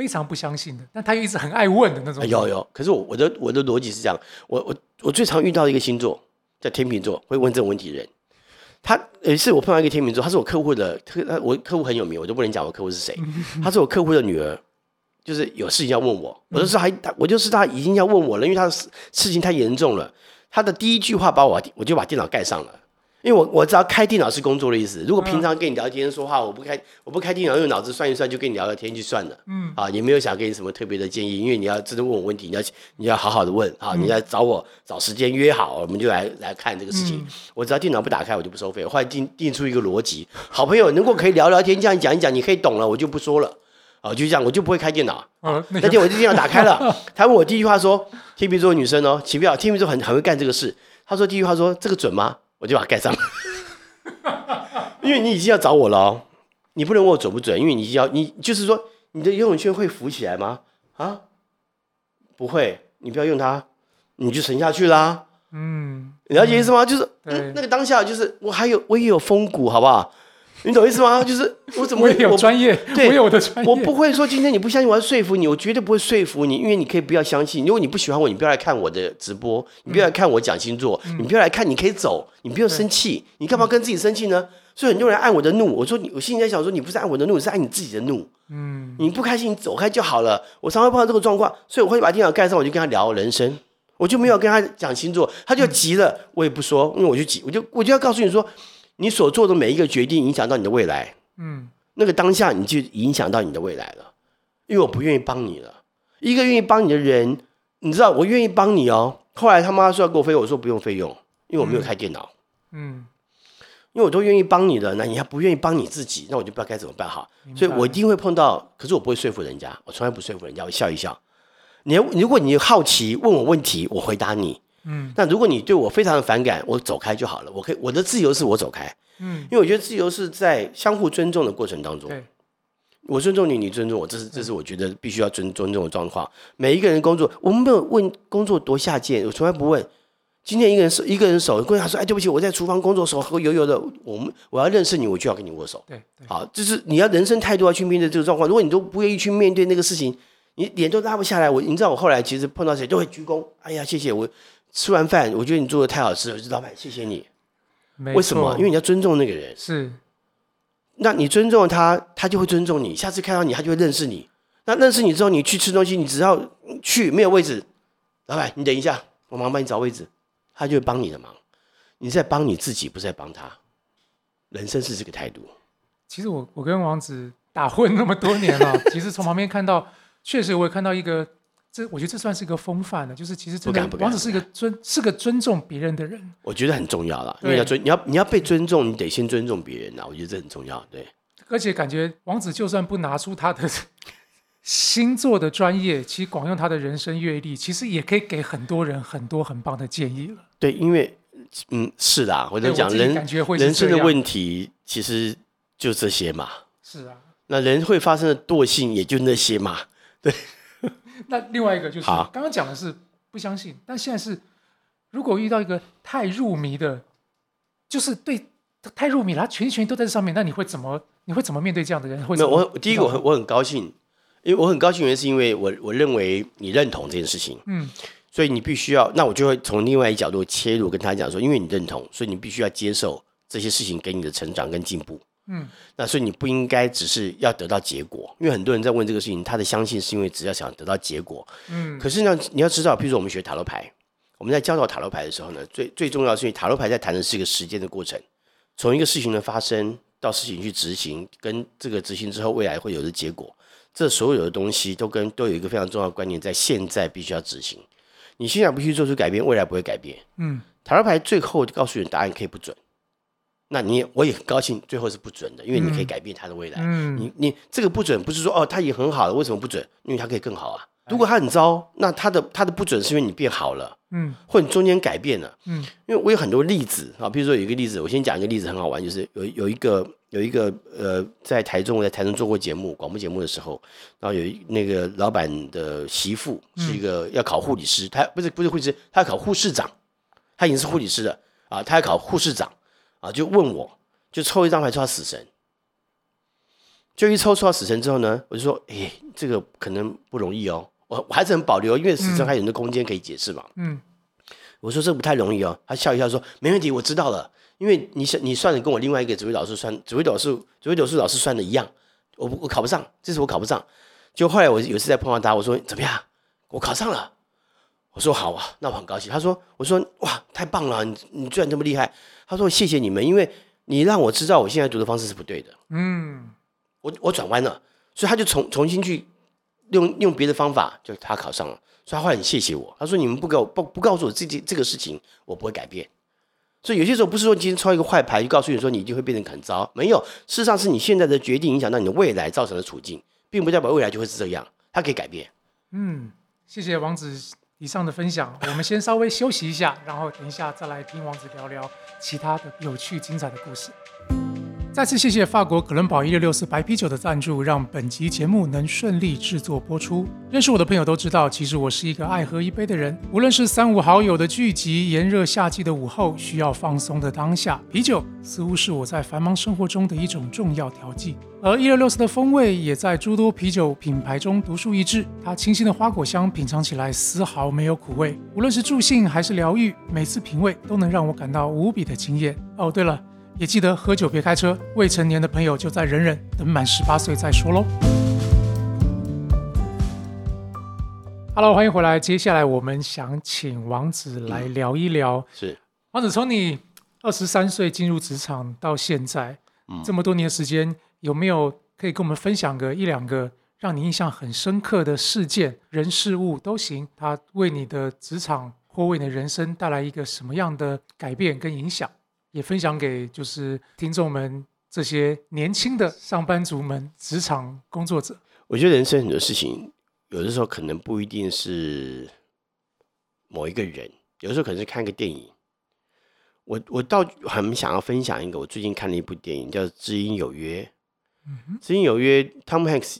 非常不相信的，但他又一直很爱问的那种？有有，可是我我的我的逻辑是这样，我我我最常遇到一个星座叫天秤座，会问这种问题的人。他有一次我碰到一个天秤座，他是我客户的客，我客户很有名，我就不能讲我客户是谁。他是我客户的女儿。就是有事情要问我，我就是还我就是他已经要问我了，因为他的事事情太严重了。他的第一句话把我我就把电脑盖上了，因为我我知道开电脑是工作的意思。如果平常跟你聊天说话，我不开我不开电脑，用脑子算一算就跟你聊聊天就算了。嗯啊，也没有想给你什么特别的建议，因为你要真的问我问题，你要你要好好的问啊，你要找我找时间约好，我们就来来看这个事情。我只要电脑不打开，我就不收费。后来定定出一个逻辑，好朋友能够可以聊聊天，这样讲一讲，你可以懂了，我就不说了。啊，就这样，我就不会开电脑。那天我就电脑打开了，他问我第一句话说：“天秤座女生哦，奇妙，天秤座很很会干这个事。”他说第一句话说：“这个准吗？”我就把它盖上，因为你已经要找我了，你不能问我准不准，因为你要你就是说你的游泳圈会浮起来吗？啊，不会，你不要用它，你就沉下去啦。嗯，了解意思吗？就是嗯，那个当下就是我还有我也有风骨，好不好？你懂意思吗？就是我怎么我有专业，对，我有我的专业，我不会说今天你不相信，我要说服你，我绝对不会说服你，因为你可以不要相信。如果你不喜欢我，你不要来看我的直播，你不要来看我讲星座，你不要来看，你可以走，你不要生气，你干嘛跟自己生气呢？所以很多人按我的怒，我说你，我心里在想说，你不是按我的怒，你是按你自己的怒。嗯，你不开心，你走开就好了。我常会碰到这个状况，所以我会把电脑盖上，我就跟他聊人生，我就没有跟他讲星座，他就急了，我也不说，因为我就急，我就我就要告诉你说，你所做的每一个决定影响到你的未来。嗯，那个当下你就影响到你的未来了，因为我不愿意帮你了。一个愿意帮你的人，你知道我愿意帮你哦。后来他妈说要给我费用，我说不用费用，因为我没有开电脑。嗯，因为我都愿意帮你的，那你还不愿意帮你自己，那我就不知道该怎么办哈。所以我一定会碰到，可是我不会说服人家，我从来不说服人家，我笑一笑。你如果你好奇问我问题，我回答你。嗯，那如果你对我非常的反感，我走开就好了。我可以，我的自由是我走开。嗯，因为我觉得自由是在相互尊重的过程当中。对，我尊重你，你尊重我，这是这是我觉得必须要尊尊重的状况。每一个人工作，我们没有问工作多下贱，我从来不问。今天一个人手一个人手，跟他说：“哎，对不起，我在厨房工作，手和油油的。”我们我要认识你，我就要跟你握手。对，好，就是你要人生态度要去面对这个状况。如果你都不愿意去面对那个事情，你脸都拉不下来。我你知道，我后来其实碰到谁都会鞠躬。哎呀，谢谢我。吃完饭，我觉得你做的太好吃了，老板，谢谢你。为什么？因为你要尊重那个人。是，那你尊重他，他就会尊重你。下次看到你，他就会认识你。那认识你之后，你去吃东西，你只要去没有位置，老板，你等一下，我忙帮你找位置，他就会帮你的忙。你在帮你自己，不是在帮他。人生是这个态度。其实我我跟王子打混那么多年了，其实从旁边看到，确实我也看到一个，这我觉得这算是一个风范了，就是其实王子是一个尊是个尊重别人的人。我觉得很重要啦，因对为要尊，你要你要被尊重，你得先尊重别人呐。我觉得这很重要。对，而且感觉王子就算不拿出他的 星座的专业，其实广用他的人生阅历，其实也可以给很多人很多很棒的建议了。对，因为嗯是啦，我在讲人人生的问题，其实就这些嘛。是啊，那人会发生的惰性，也就那些嘛。那另外一个就是刚刚讲的是不相信，但现在是如果遇到一个太入迷的，就是对太入迷了，他全心全意都在这上面，那你会怎么你会怎么面对这样的人？会没有，我第一个我很我很高兴，因为我很高兴，原因是因为我我认为你认同这件事情，嗯所以你必须要，那我就会从另外一角度切入，跟他讲说，因为你认同，所以你必须要接受这些事情给你的成长跟进步。嗯那所以你不应该只是要得到结果，因为很多人在问这个事情，他的相信是因为只要想得到结果。嗯可是呢，你要知道，譬如说我们学塔罗牌，我们在教导塔罗牌的时候呢，最最重要的是因为塔罗牌在谈的是一个时间的过程，从一个事情的发生到事情去执行，跟这个执行之后未来会有的结果，这所有的东西都跟都有一个非常重要的观念，在现在必须要执行。你现在不去做出改变，未来不会改变。嗯塔罗牌最后告诉你答案可以不准，那你我也很高兴，最后是不准的，因为你可以改变他的未来。嗯你你这个不准不是说哦，他已经很好了，为什么不准？因为他可以更好啊。如果他很糟，那他的他的不准是因为你变好了，嗯或者你中间改变了。嗯因为我有很多例子啊，比如说有一个例子，我先讲一个例子很好玩，就是有有一个有一个呃，在台中我在台中做过节目广播节目的时候，然后有一那个老板的媳妇是一个要考护理师，她不是不是护理师，她要考护士长，她已经是护理师了啊，她要考护士长啊，就问我，就抽一张牌抽到死神，就一抽抽到死神之后呢，我就说，哎，这个可能不容易哦，我我还是很保留，因为死神还有很多空间可以解释嘛。嗯我说这不太容易哦，他笑一笑说没问题，我知道了，因为你算你算的跟我另外一个指挥老师算，指挥老师指挥老师老师算的一样，我不我考不上，这次我考不上。就后来我有一次在碰到他，我说怎么样？我考上了。我说好啊，那我很高兴。他说我说哇太棒了，你你居然这么厉害。他说谢谢你们，因为你让我知道我现在读的方式是不对的，嗯我我转弯了，所以他就重重新去用用别的方法，就他考上了，所以他后来很谢谢我。他说你们不告不不告诉我这件这个事情，我不会改变。所以有些时候不是说今天抽一个坏牌就告诉你说你一定会变成很糟，没有，事实上是你现在的决定影响到你的未来造成的处境，并不代表未来就会是这样，它可以改变。嗯，谢谢王子以上的分享。我们先稍微休息一下，然后等一下再来听王子聊聊其他的有趣精彩的故事。再次谢谢法国可伦堡一六六四白啤酒的赞助，让本集节目能顺利制作播出。认识我的朋友都知道，其实我是一个爱喝一杯的人。无论是三五好友的聚集，炎热夏季的午后，需要放松的当下，啤酒似乎是我在繁忙生活中的一种重要调剂。而一六六四的风味也在诸多啤酒品牌中独树一帜。它清新的花果香，品尝起来丝毫没有苦味。无论是助兴还是疗愈，每次品味都能让我感到无比的惊艳。哦，对了。也记得喝酒别开车，未成年的朋友就再忍忍，等满十八岁再说喽。Hello，欢迎回来。接下来我们想请王子来聊一聊。是王子，从你二十三岁进入职场到现在，这么多年的时间，有没有可以跟我们分享个一两个让你印象很深刻的事件、人事物都行？它为你的职场或为你的人生带来一个什么样的改变跟影响？也分享给就是听众们这些年轻的上班族们、职场工作者。我觉得人生很多事情，有的时候可能不一定是某一个人，有的时候可能是看个电影。我我倒很想要分享一个，我最近看了一部电影，叫《知音有约》。嗯知音有约，Tom Hanks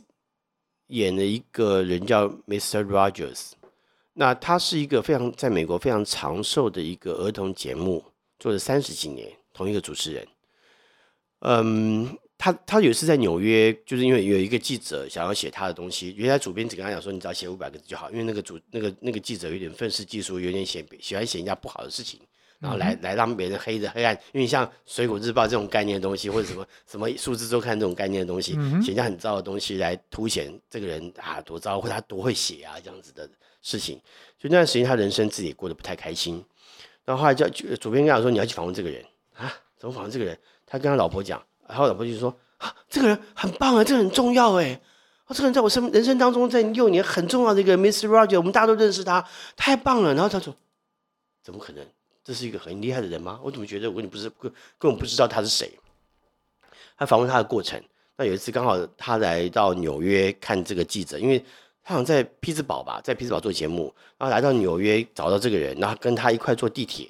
演了一个人叫 Mr. Rogers，那他是一个非常在美国非常长寿的一个儿童节目，做了三十几年，同一个主持人。嗯，他他有一次在纽约，就是因为有一个记者想要写他的东西，原来主编只跟他讲说，你只要写五百个字就好，因为那个主那个那个记者有点愤世嫉俗，有点写喜欢写人家不好的事情，然后来来让别人黑的黑暗，因为像《水果日报》这种概念的东西，或者什么什么数字周刊这种概念的东西，写下很糟的东西来凸显这个人啊多糟，或者他多会写啊这样子的事情。所以那段时间他人生自己过得不太开心。然后后来叫主编跟他说：“你要去访问这个人啊？怎么访问这个人？”他跟他老婆讲，然后老婆就说：“啊，这个人很棒啊，这个很重要哎。”这个人在我生人生当中，在幼年很重要的一个 Mr. Roger，我们大家都认识他，太棒了。然后他说：“怎么可能？这是一个很厉害的人吗？我怎么觉得我根本不是根根本不知道他是谁？”他访问他的过程，那有一次刚好他来到纽约看这个记者，因为他好像在匹兹堡吧，在匹兹堡做节目，然后来到纽约找到这个人，然后跟他一块坐地铁。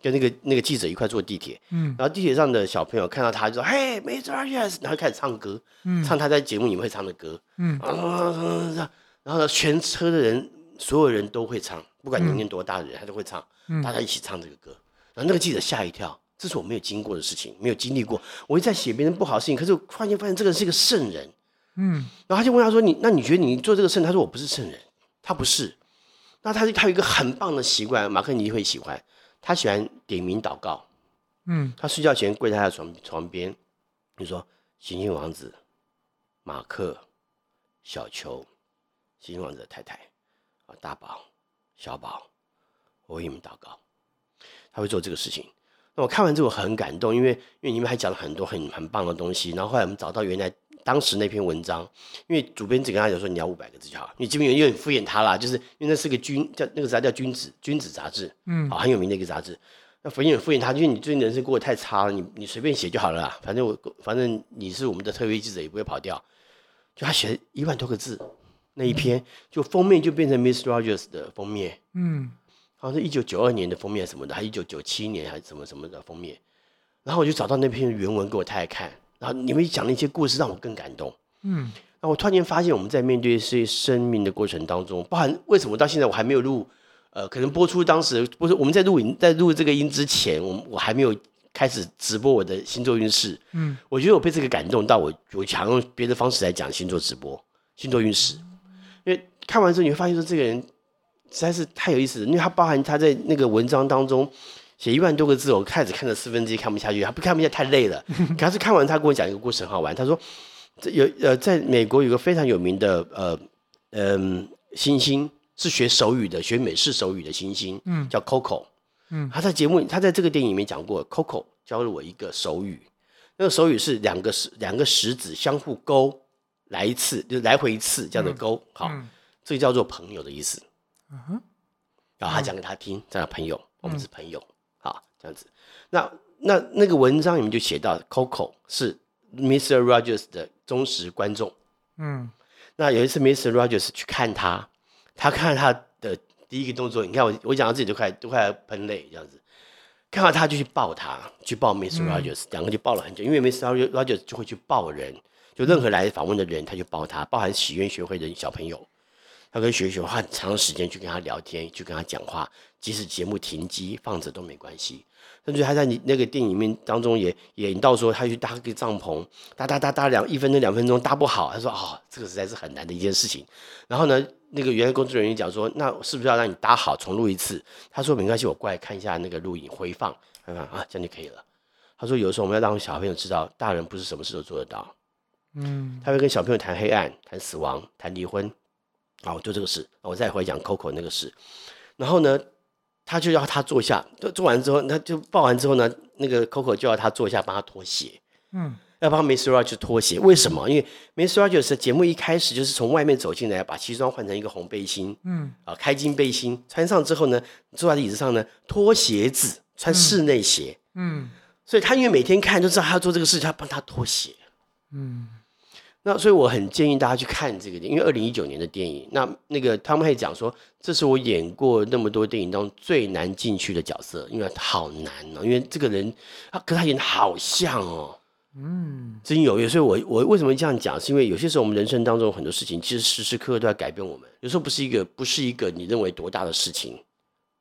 跟那个那个记者一块坐地铁，嗯，然后地铁上的小朋友看到他就说：“嘿，Mr. Yes！” 然后开始唱歌，嗯，唱他在节目里面会唱的歌，嗯，然后呢，全车的人所有人都会唱，不管年龄多大的人，他都会唱，大家一起唱这个歌。然后那个记者吓一跳，这是我没有经过的事情，没有经历过。我一直在写别人不好的事情，可是我突然间发现这个人是一个圣人，嗯，然后他就问他说：“你那你觉得你做这个圣？”他说：“我不是圣人，他不是。”那他他有一个很棒的习惯，马克尼会喜欢。他喜欢点名祷告，嗯，他睡觉前跪在他的床床边，你说：“行星王子、马克、小球、星星王子的太太啊，大宝、小宝，我为你们祷告。”他会做这个事情。那我看完之后很感动，因为因为你们还讲了很多很很棒的东西。然后后来我们找到原来当时那篇文章，因为主编只跟他讲说你要五百个字就好，你基本有点敷衍他啦，就是因为那是个君叫那个杂叫君子君子杂志，嗯，好很有名的一个杂志。那敷衍敷衍他，因为你最近人生过得太差了，你你随便写就好了啦。反正我反正你是我们的特约记者，也不会跑掉。就他写一万多个字那一篇，就封面就变成 Miss Rogers 的封面，嗯。好像是一九九二年的封面什么的，还一九九七年还是什么什么的封面，然后我就找到那篇原文给我太太看，然后你们讲的一些故事让我更感动，嗯，然后我突然间发现我们在面对这些生命的过程当中，包含为什么到现在我还没有录，呃，可能播出当时不是我们在录影在录这个音之前，我我还没有开始直播我的星座运势，嗯，我觉得我被这个感动到，我我想用别的方式来讲星座直播星座运势，因为看完之后你会发现说这个人。实在是太有意思了，因为他包含他在那个文章当中写一万多个字，我开始看了四分之一看不下去，他不看不下太累了。可是看完他跟我讲一个故事很好玩，他说这有呃在美国有个非常有名的呃嗯星星是学手语的，学美式手语的星星，嗯，叫 Coco，嗯，他在节目他在这个电影里面讲过，Coco 教了我一个手语，那个手语是两个食两个食指相互勾来一次，就来回一次这样的勾，好，这个叫做朋友的意思。嗯然后他讲给他听，这样朋友，我们是朋友，好，这样子。那那那个文章里面就写到，Coco 是 Mr. Rogers 的忠实观众。嗯，那有一次 Mr. Rogers 去看他，他看他的第一个动作，你看我我讲到自己都快都快要喷泪这样子，看到他就去抱他，去抱 Mr. Rogers，两个就抱了很久，因为 Mr. Rogers 就会去抱人，就任何来访问的人，他就抱他，包含喜愿学会的小朋友。他跟学学花很长时间去跟他聊天，去跟他讲话，即使节目停机放着都没关系。甚至他在你那个电影里面当中也演到说，他去搭个帐篷，搭搭搭搭两一分钟两分钟搭不好，他说哦，这个实在是很难的一件事情。然后呢，那个原来工作人员讲说，那是不是要让你搭好重录一次？他说没关系，我过来看一下那个录影回放，看看啊，这样就可以了。他说有的时候我们要让小朋友知道，大人不是什么事都做得到。嗯，他会跟小朋友谈黑暗、谈死亡、谈离婚。好，就这个事，我再回讲 Coco 那个事。然后呢，他就要他坐下，做做完之后，他就抱完之后呢，那个 Coco 就要他坐下，帮他脱鞋。嗯，要帮 Miss Rogers 脱鞋，为什么？因为 Miss Rogers 节目一开始就是从外面走进来，把西装换成一个红背心，嗯，啊，开襟背心穿上之后呢，坐在椅子上呢，脱鞋子，穿室内鞋。嗯，所以他因为每天看就知道他要做这个事情，他帮他脱鞋。嗯。那所以我很建议大家去看这个电影，因为二零一九年的电影。那那个汤姆还讲说，这是我演过那么多电影当中最难进去的角色，因为好难哦。因为这个人啊，跟他演的好像哦，嗯，真有。有时候我我为什么这样讲，是因为有些时候我们人生当中很多事情，其实时时刻刻都在改变我们。有时候不是一个不是一个你认为多大的事情，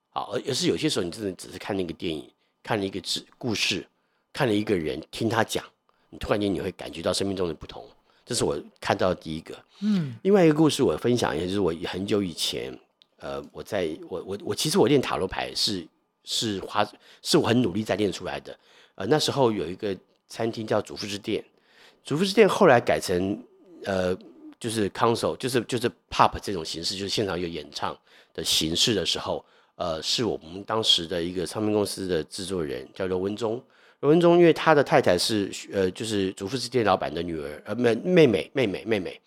好，而而是有些时候你真的只是看那个电影，看了一个故故事，看了一个人，听他讲，你突然间你会感觉到生命中的不同。这是我看到的第一个。嗯，另外一个故事我分享一下，就是我很久以前，呃，我在我我我其实我练塔罗牌是是花是我很努力在练出来的。呃，那时候有一个餐厅叫祖父之店，祖父之店后来改成呃就是 console，就是就是 pop 这种形式，就是现场有演唱的形式的时候，呃，是我们当时的一个唱片公司的制作人叫刘文忠。文忠因为他的太太是呃就是祖父是店老板的女儿，呃妹妹妹妹妹妹妹。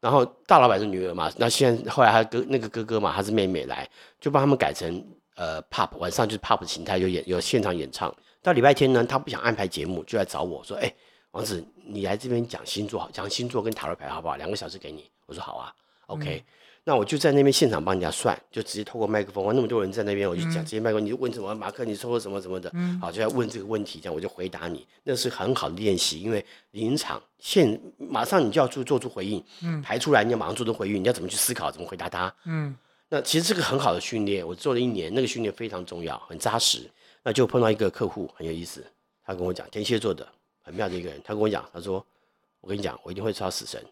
然后大老板的女儿嘛，那现在后来他哥那个哥哥嘛，他是妹妹来，就帮他们改成呃 pop，晚上就是 pop 形态，有演有现场演唱。到礼拜天呢，他不想安排节目，就来找我说：“哎，王子，你来这边讲星座，讲星座跟塔罗牌好不好？两个小时给你。”我说：“好啊，OK。”那我就在那边现场帮人家算，就直接透过麦克风，那么多人在那边，我就讲直接麦克风，你就问什么，马克你抽了什么什么的，好就要问这个问题，这样我就回答你，那是很好的练习，因为临场现马上你就要做做出回应，排出来你要马上做出回应，你要怎么去思考，怎么回答他，嗯，那其实是个很好的训练，我做了一年，那个训练非常重要，很扎实。那就碰到一个客户很有意思，他跟我讲天蝎座的很妙的一个人，他跟我讲，他说我跟你讲，我一定会抽到死神。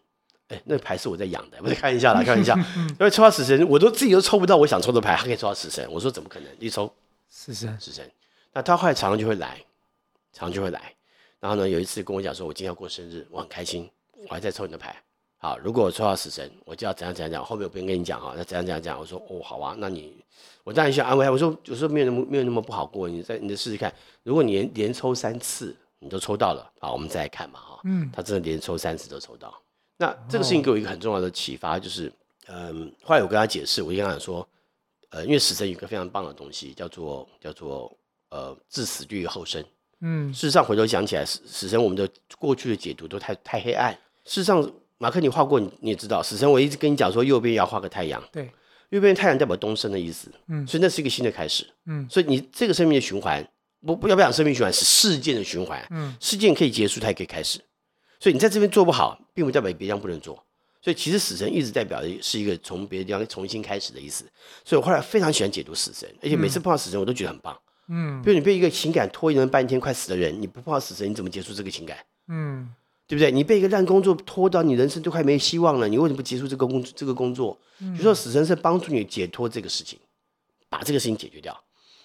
哎，那牌是我在养的，我在看一下啦，看一下。因为抽到死神，我都自己都抽不到我想抽的牌，他可以抽到死神。我说怎么可能？一抽死神，死神。那他后来常常就会来，常常就会来。然后呢，有一次跟我讲说，我今天要过生日，我很开心，我还在抽你的牌。好，如果我抽到死神，我就要怎样怎样讲。后面我不用跟你讲哈，那怎样怎样讲。我说哦，好啊，那你我当然需要安慰他。我说有时候没有那么没有那么不好过，你再你再试试看。如果你连连抽三次你都抽到了，好，我们再来看嘛哈。嗯，他真的连抽三次都抽到。那这个事情给我一个很重要的启发，就是，嗯，后来我跟他解释，我就跟他说，呃，因为死神有一个非常棒的东西，叫做叫做呃，置死地狱后生。嗯，事实上回头想起来，死死神我们的过去的解读都太太黑暗。事实上，马克你画过，你你也知道，死神我一直跟你讲说，右边要画个太阳，对，右边太阳代表东升的意思，嗯，所以那是一个新的开始，嗯，所以你这个生命的循环，不不要不讲生命循环，是事件的循环，嗯，事件可以结束，它也可以开始。所以你在这边做不好，并不代表别地方不能做。所以其实死神一直代表的是一个从别的地方重新开始的意思。所以我后来非常喜欢解读死神，而且每次碰到死神，我都觉得很棒。嗯，比如你被一个情感拖延了半天快死的人，你不碰到死神，你怎么结束这个情感？嗯，对不对？你被一个烂工作拖到你人生都快没希望了，你为什么不结束这个工这个工作？就说死神是帮助你解脱这个事情，把这个事情解决掉。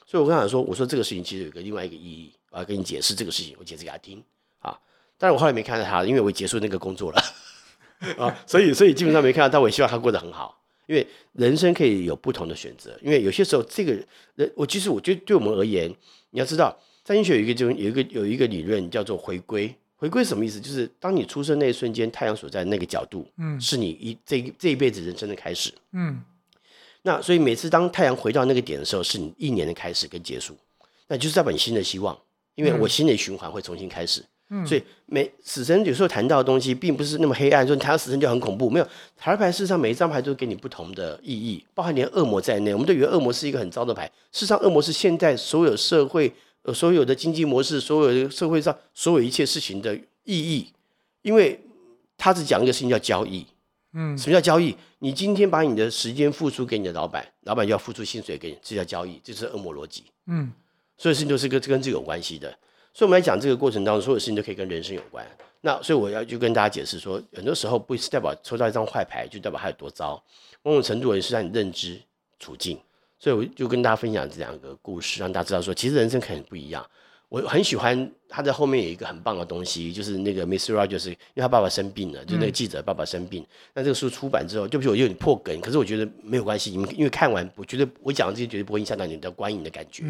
所以我跟他说，我说这个事情其实有个另外一个意义，我要跟你解释这个事情，我解释给他听。但是我后来没看到他，因为我结束那个工作了 啊，所以所以基本上没看到他。我也希望他过得很好，因为人生可以有不同的选择。因为有些时候，这个人我其实我觉得对我们而言，你要知道，占星学有一个就有一个有一个理论叫做回归。回归什么意思？就是当你出生那一瞬间，太阳所在那个角度，嗯，是你一这这一辈子人生的开始，嗯。那所以每次当太阳回到那个点的时候，是你一年的开始跟结束，那就是代表你新的希望，因为我新的循环会重新开始。所以，每死神有时候谈到的东西，并不是那么黑暗。说你谈到死神就很恐怖，没有塔罗牌，事实上每一张牌都给你不同的意义，包含连恶魔在内。我们都以为恶魔是一个很糟的牌，事实上，恶魔是现在所有社会、呃，所有的经济模式、所有的社会上所有一切事情的意义，因为他只讲一个事情叫交易。嗯，什么叫交易？你今天把你的时间付出给你的老板，老板就要付出薪水给你，这叫交易，这是恶魔逻辑。嗯，所有事情都是跟跟这有关系的。所以，我们来讲这个过程当中，所有事情都可以跟人生有关。那所以我要就跟大家解释说，很多时候不是代表抽到一张坏牌就代表它有多糟，某种程度也是让你认知处境。所以我就跟大家分享这两个故事，让大家知道说，其实人生可能不一样。我很喜欢他在后面有一个很棒的东西，就是那个 Miss Rogers，因为他爸爸生病了，就那个记者爸爸生病。那这个书出版之后，就不起我有点破梗，可是我觉得没有关系，你们因为看完，我觉得我讲的这些绝对不会影响到你的观影的感觉。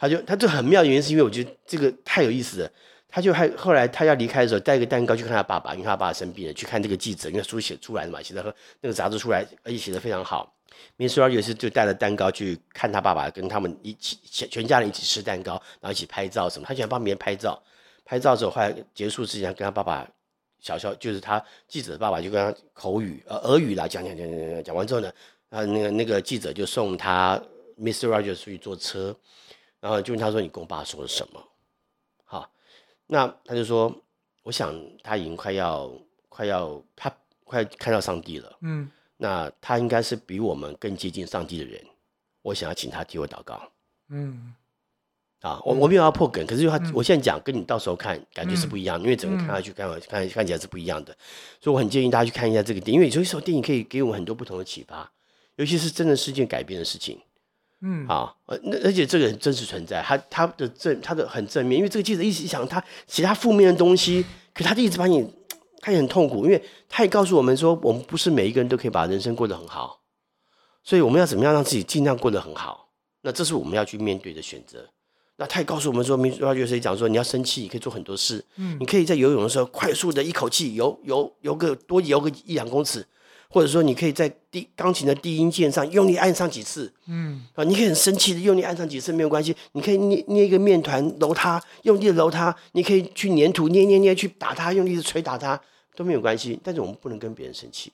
他就他就很妙的原因是因为我觉得这个太有意思了。他就还后来他要离开的时候带一个蛋糕去看他爸爸，因为他爸爸生病了，去看这个记者，因为书写出来的嘛，写的和那个杂志出来，而且写的非常好。明书也是就带了蛋糕去看他爸爸，跟他们一起全家人一起吃蛋糕，然后一起拍照什么。他喜欢帮别人拍照，拍照之后后来结束之前跟他爸爸小小就是他记者的爸爸就跟他口语呃俄语来讲讲讲讲讲讲完之后呢，啊那个那个记者就送他 Mr. Rogers 出去坐车。然后就问他说：“你跟我爸说了什么？”好，那他就说：“我想他已经快要快要他快看到上帝了。嗯，那他应该是比我们更接近上帝的人。我想要请他替我祷告。嗯，啊，我我没有要破梗，可是他我现在讲跟你到时候看感觉是不一样，因为整个看下去看看看起来是不一样的。所以我很建议大家去看一下这个电影，因为有时候电影可以给我们很多不同的启发，尤其是真的事件改变的事情。嗯，啊，呃，那而且这个人真实存在，他他的正他的很正面，因为这个记者一直想他其他负面的东西，可他就一直把你，他也很痛苦，因为他也告诉我们说，我们不是每一个人都可以把人生过得很好，所以我们要怎么样让自己尽量过得很好，那这是我们要去面对的选择。那他也告诉我们说，民主化学讲说，你要生气，你可以做很多事，嗯，你可以在游泳的时候快速的一口气游游游个多游个一两公尺。或者说，你可以在低钢琴的低音键上用力按上几次，嗯，啊，你可以很生气的用力按上几次没有关系。你可以捏捏一个面团揉它，用力的揉它。你可以去粘土捏捏捏去打它，用力的捶打它都没有关系。但是我们不能跟别人生气，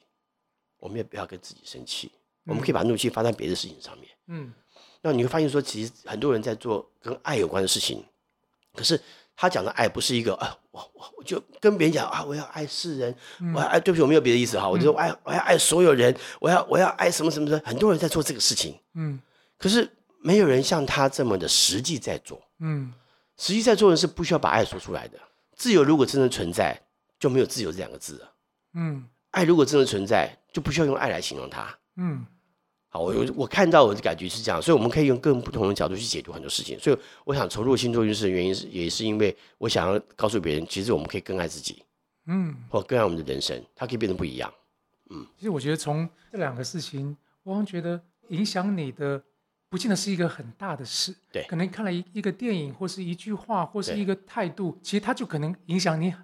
我们也不要跟自己生气。我们可以把怒气发在别的事情上面，嗯，那你会发现说，其实很多人在做跟爱有关的事情，可是。他讲的爱不是一个啊，我我我就跟别人讲啊，我要爱世人，我要爱，对不起，我没有别的意思哈，我就说爱，我要爱所有人，我要我要爱什么什么的，很多人在做这个事情，嗯，可是没有人像他这么的实际在做，嗯，实际在做的是不需要把爱说出来的。自由如果真的存在，就没有自由这两个字了，嗯，爱如果真的存在，就不需要用爱来形容它，嗯。我我看到我的感觉是这样，所以我们可以用更不同的角度去解读很多事情。所以我想投入星座运势的原因是，也是因为我想要告诉别人，其实我们可以更爱自己，嗯，或更爱我们的人生，它可以变得不一样，嗯。其实我觉得从这两个事情，我觉得影响你的，不见得是一个很大的事，对，可能看了一一个电影，或是一句话，或是一个态度，其实它就可能影响你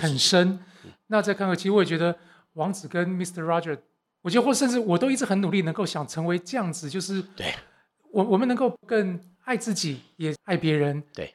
很深。那再看看，其实我也觉得王子跟 Mr. Roger。我觉得，或甚至我都一直很努力，能够想成为这样子，就是对，我我们能够更爱自己，也爱别人。对，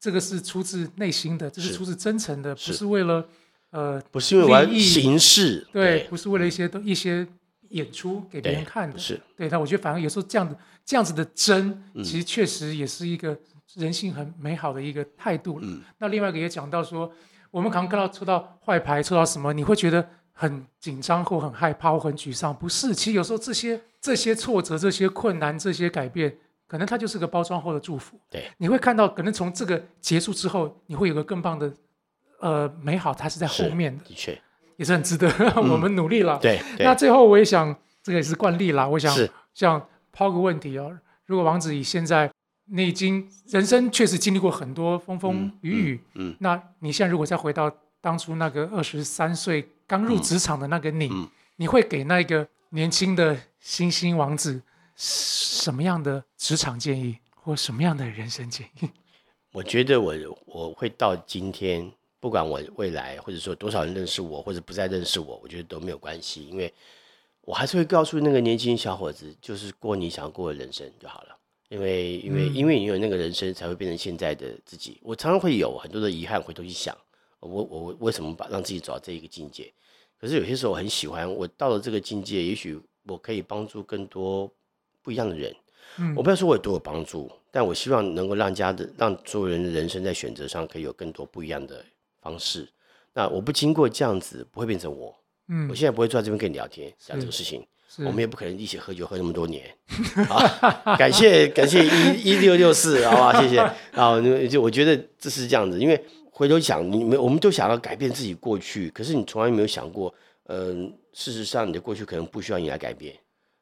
这个是出自内心的，这是出自真诚的，不是为了呃，不是因为玩形式，对，不是为了一些都一些演出给别人看的。是对，但我觉得反而有时候这样的这样子的真，其实确实也是一个人性很美好的一个态度了。那另外一个也讲到说，我们可能看到抽到坏牌，抽到什么，你会觉得。很紧张或很害怕或很沮丧，不是。其实有时候这些这些挫折、这些困难、这些改变，可能它就是个包装后的祝福。对，你会看到，可能从这个结束之后，你会有个更棒的，呃，美好，它是在后面的。的确，也是很值得 我们努力了。对。那最后我也想，这个也是惯例啦。我想，想抛个问题哦，如果王子以现在你已经人生确实经历过很多风风雨雨，嗯，那你现在如果再回到当初那个二十三岁。刚入职场的那个你，你会给那个年轻的新兴王子什么样的职场建议，或什么样的人生建议？我觉得我我会到今天，不管我未来或者说多少人认识我，或者不再认识我，我觉得都没有关系，因为我还是会告诉那个年轻小伙子，就是过你想要过的人生就好了。因为因为因为你有那个人生，才会变成现在的自己。我常常会有很多的遗憾，回头去想，我我为什么把让自己走到这一个境界？可是有些时候我很喜欢，我到了这个境界，也许我可以帮助更多不一样的人。嗯，我不要说我有多有帮助，但我希望能够让家的让所有人的人生在选择上可以有更多不一样的方式。那我不经过这样子，不会变成我。嗯，我现在不会坐在这边跟你聊天讲这个事情，我们也不可能一起喝酒喝那么多年。好，感谢感谢一一六六四，好吧，谢谢。啊，就我觉得这是这样子，因为。回头想，你没我们都想要改变自己过去，可是你从来没有想过，嗯，事实上你的过去可能不需要你来改变。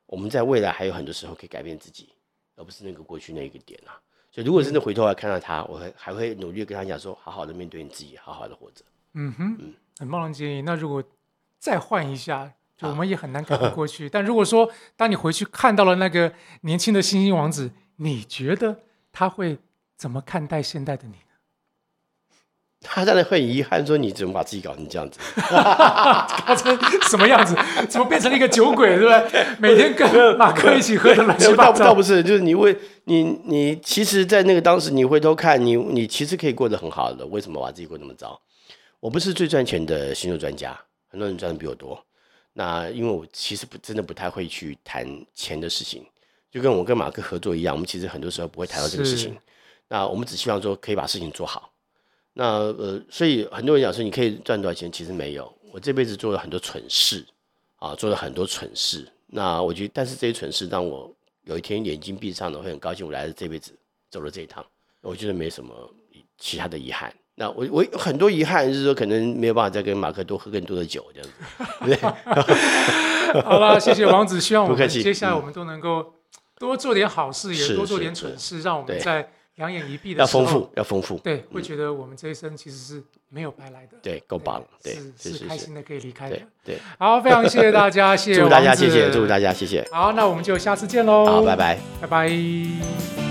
我们在未来还有很多时候可以改变自己，而不是那个过去那一个点啊。所以如果真的回头来看到他，我还还会努力跟他讲说，好好的面对你自己，好好的活着。嗯哼，嗯，很棒的建议。那如果再换一下，就我们也很难改变过去。但如果说当你回去看到了那个年轻的星星王子，你觉得他会怎么看待现在的你？他当然会遗憾，说你怎么把自己搞成这样子？搞成什么样子？怎么变成了一个酒鬼？对不对？每天跟马克一起喝的乱七八糟。倒不是，就是你为你你，其实，在那个当时，你回头看你，你其实可以过得很好的。为什么把自己过那么糟？我不是最赚钱的星座专家，很多人赚的比我多。那因为我其实不真的不太会去谈钱的事情，就跟我跟马克合作一样，我们其实很多时候不会谈到这个事情。那我们只希望说可以把事情做好。那呃，所以很多人讲说你可以赚多少钱，其实没有。我这辈子做了很多蠢事，啊，做了很多蠢事。那我觉得，但是这些蠢事让我有一天眼睛闭上了，会很高兴，我来了这辈子走了这一趟。我觉得没什么其他的遗憾。那我我有很多遗憾，就是说可能没有办法再跟马克多喝更多的酒这样子。对，好了，谢谢王子，希望我们接下来我们都能够多做点好事，也多做点蠢事，让我们在两眼一闭的时候，要丰富，要丰富，对，会觉得我们这一生其实是没有白来的，对，够棒，对，是开心的可以离开的。对。好，非常谢谢大家，谢谢祝大家谢谢，祝大家谢谢，好，那我们就下次见喽，好，拜，拜。拜拜。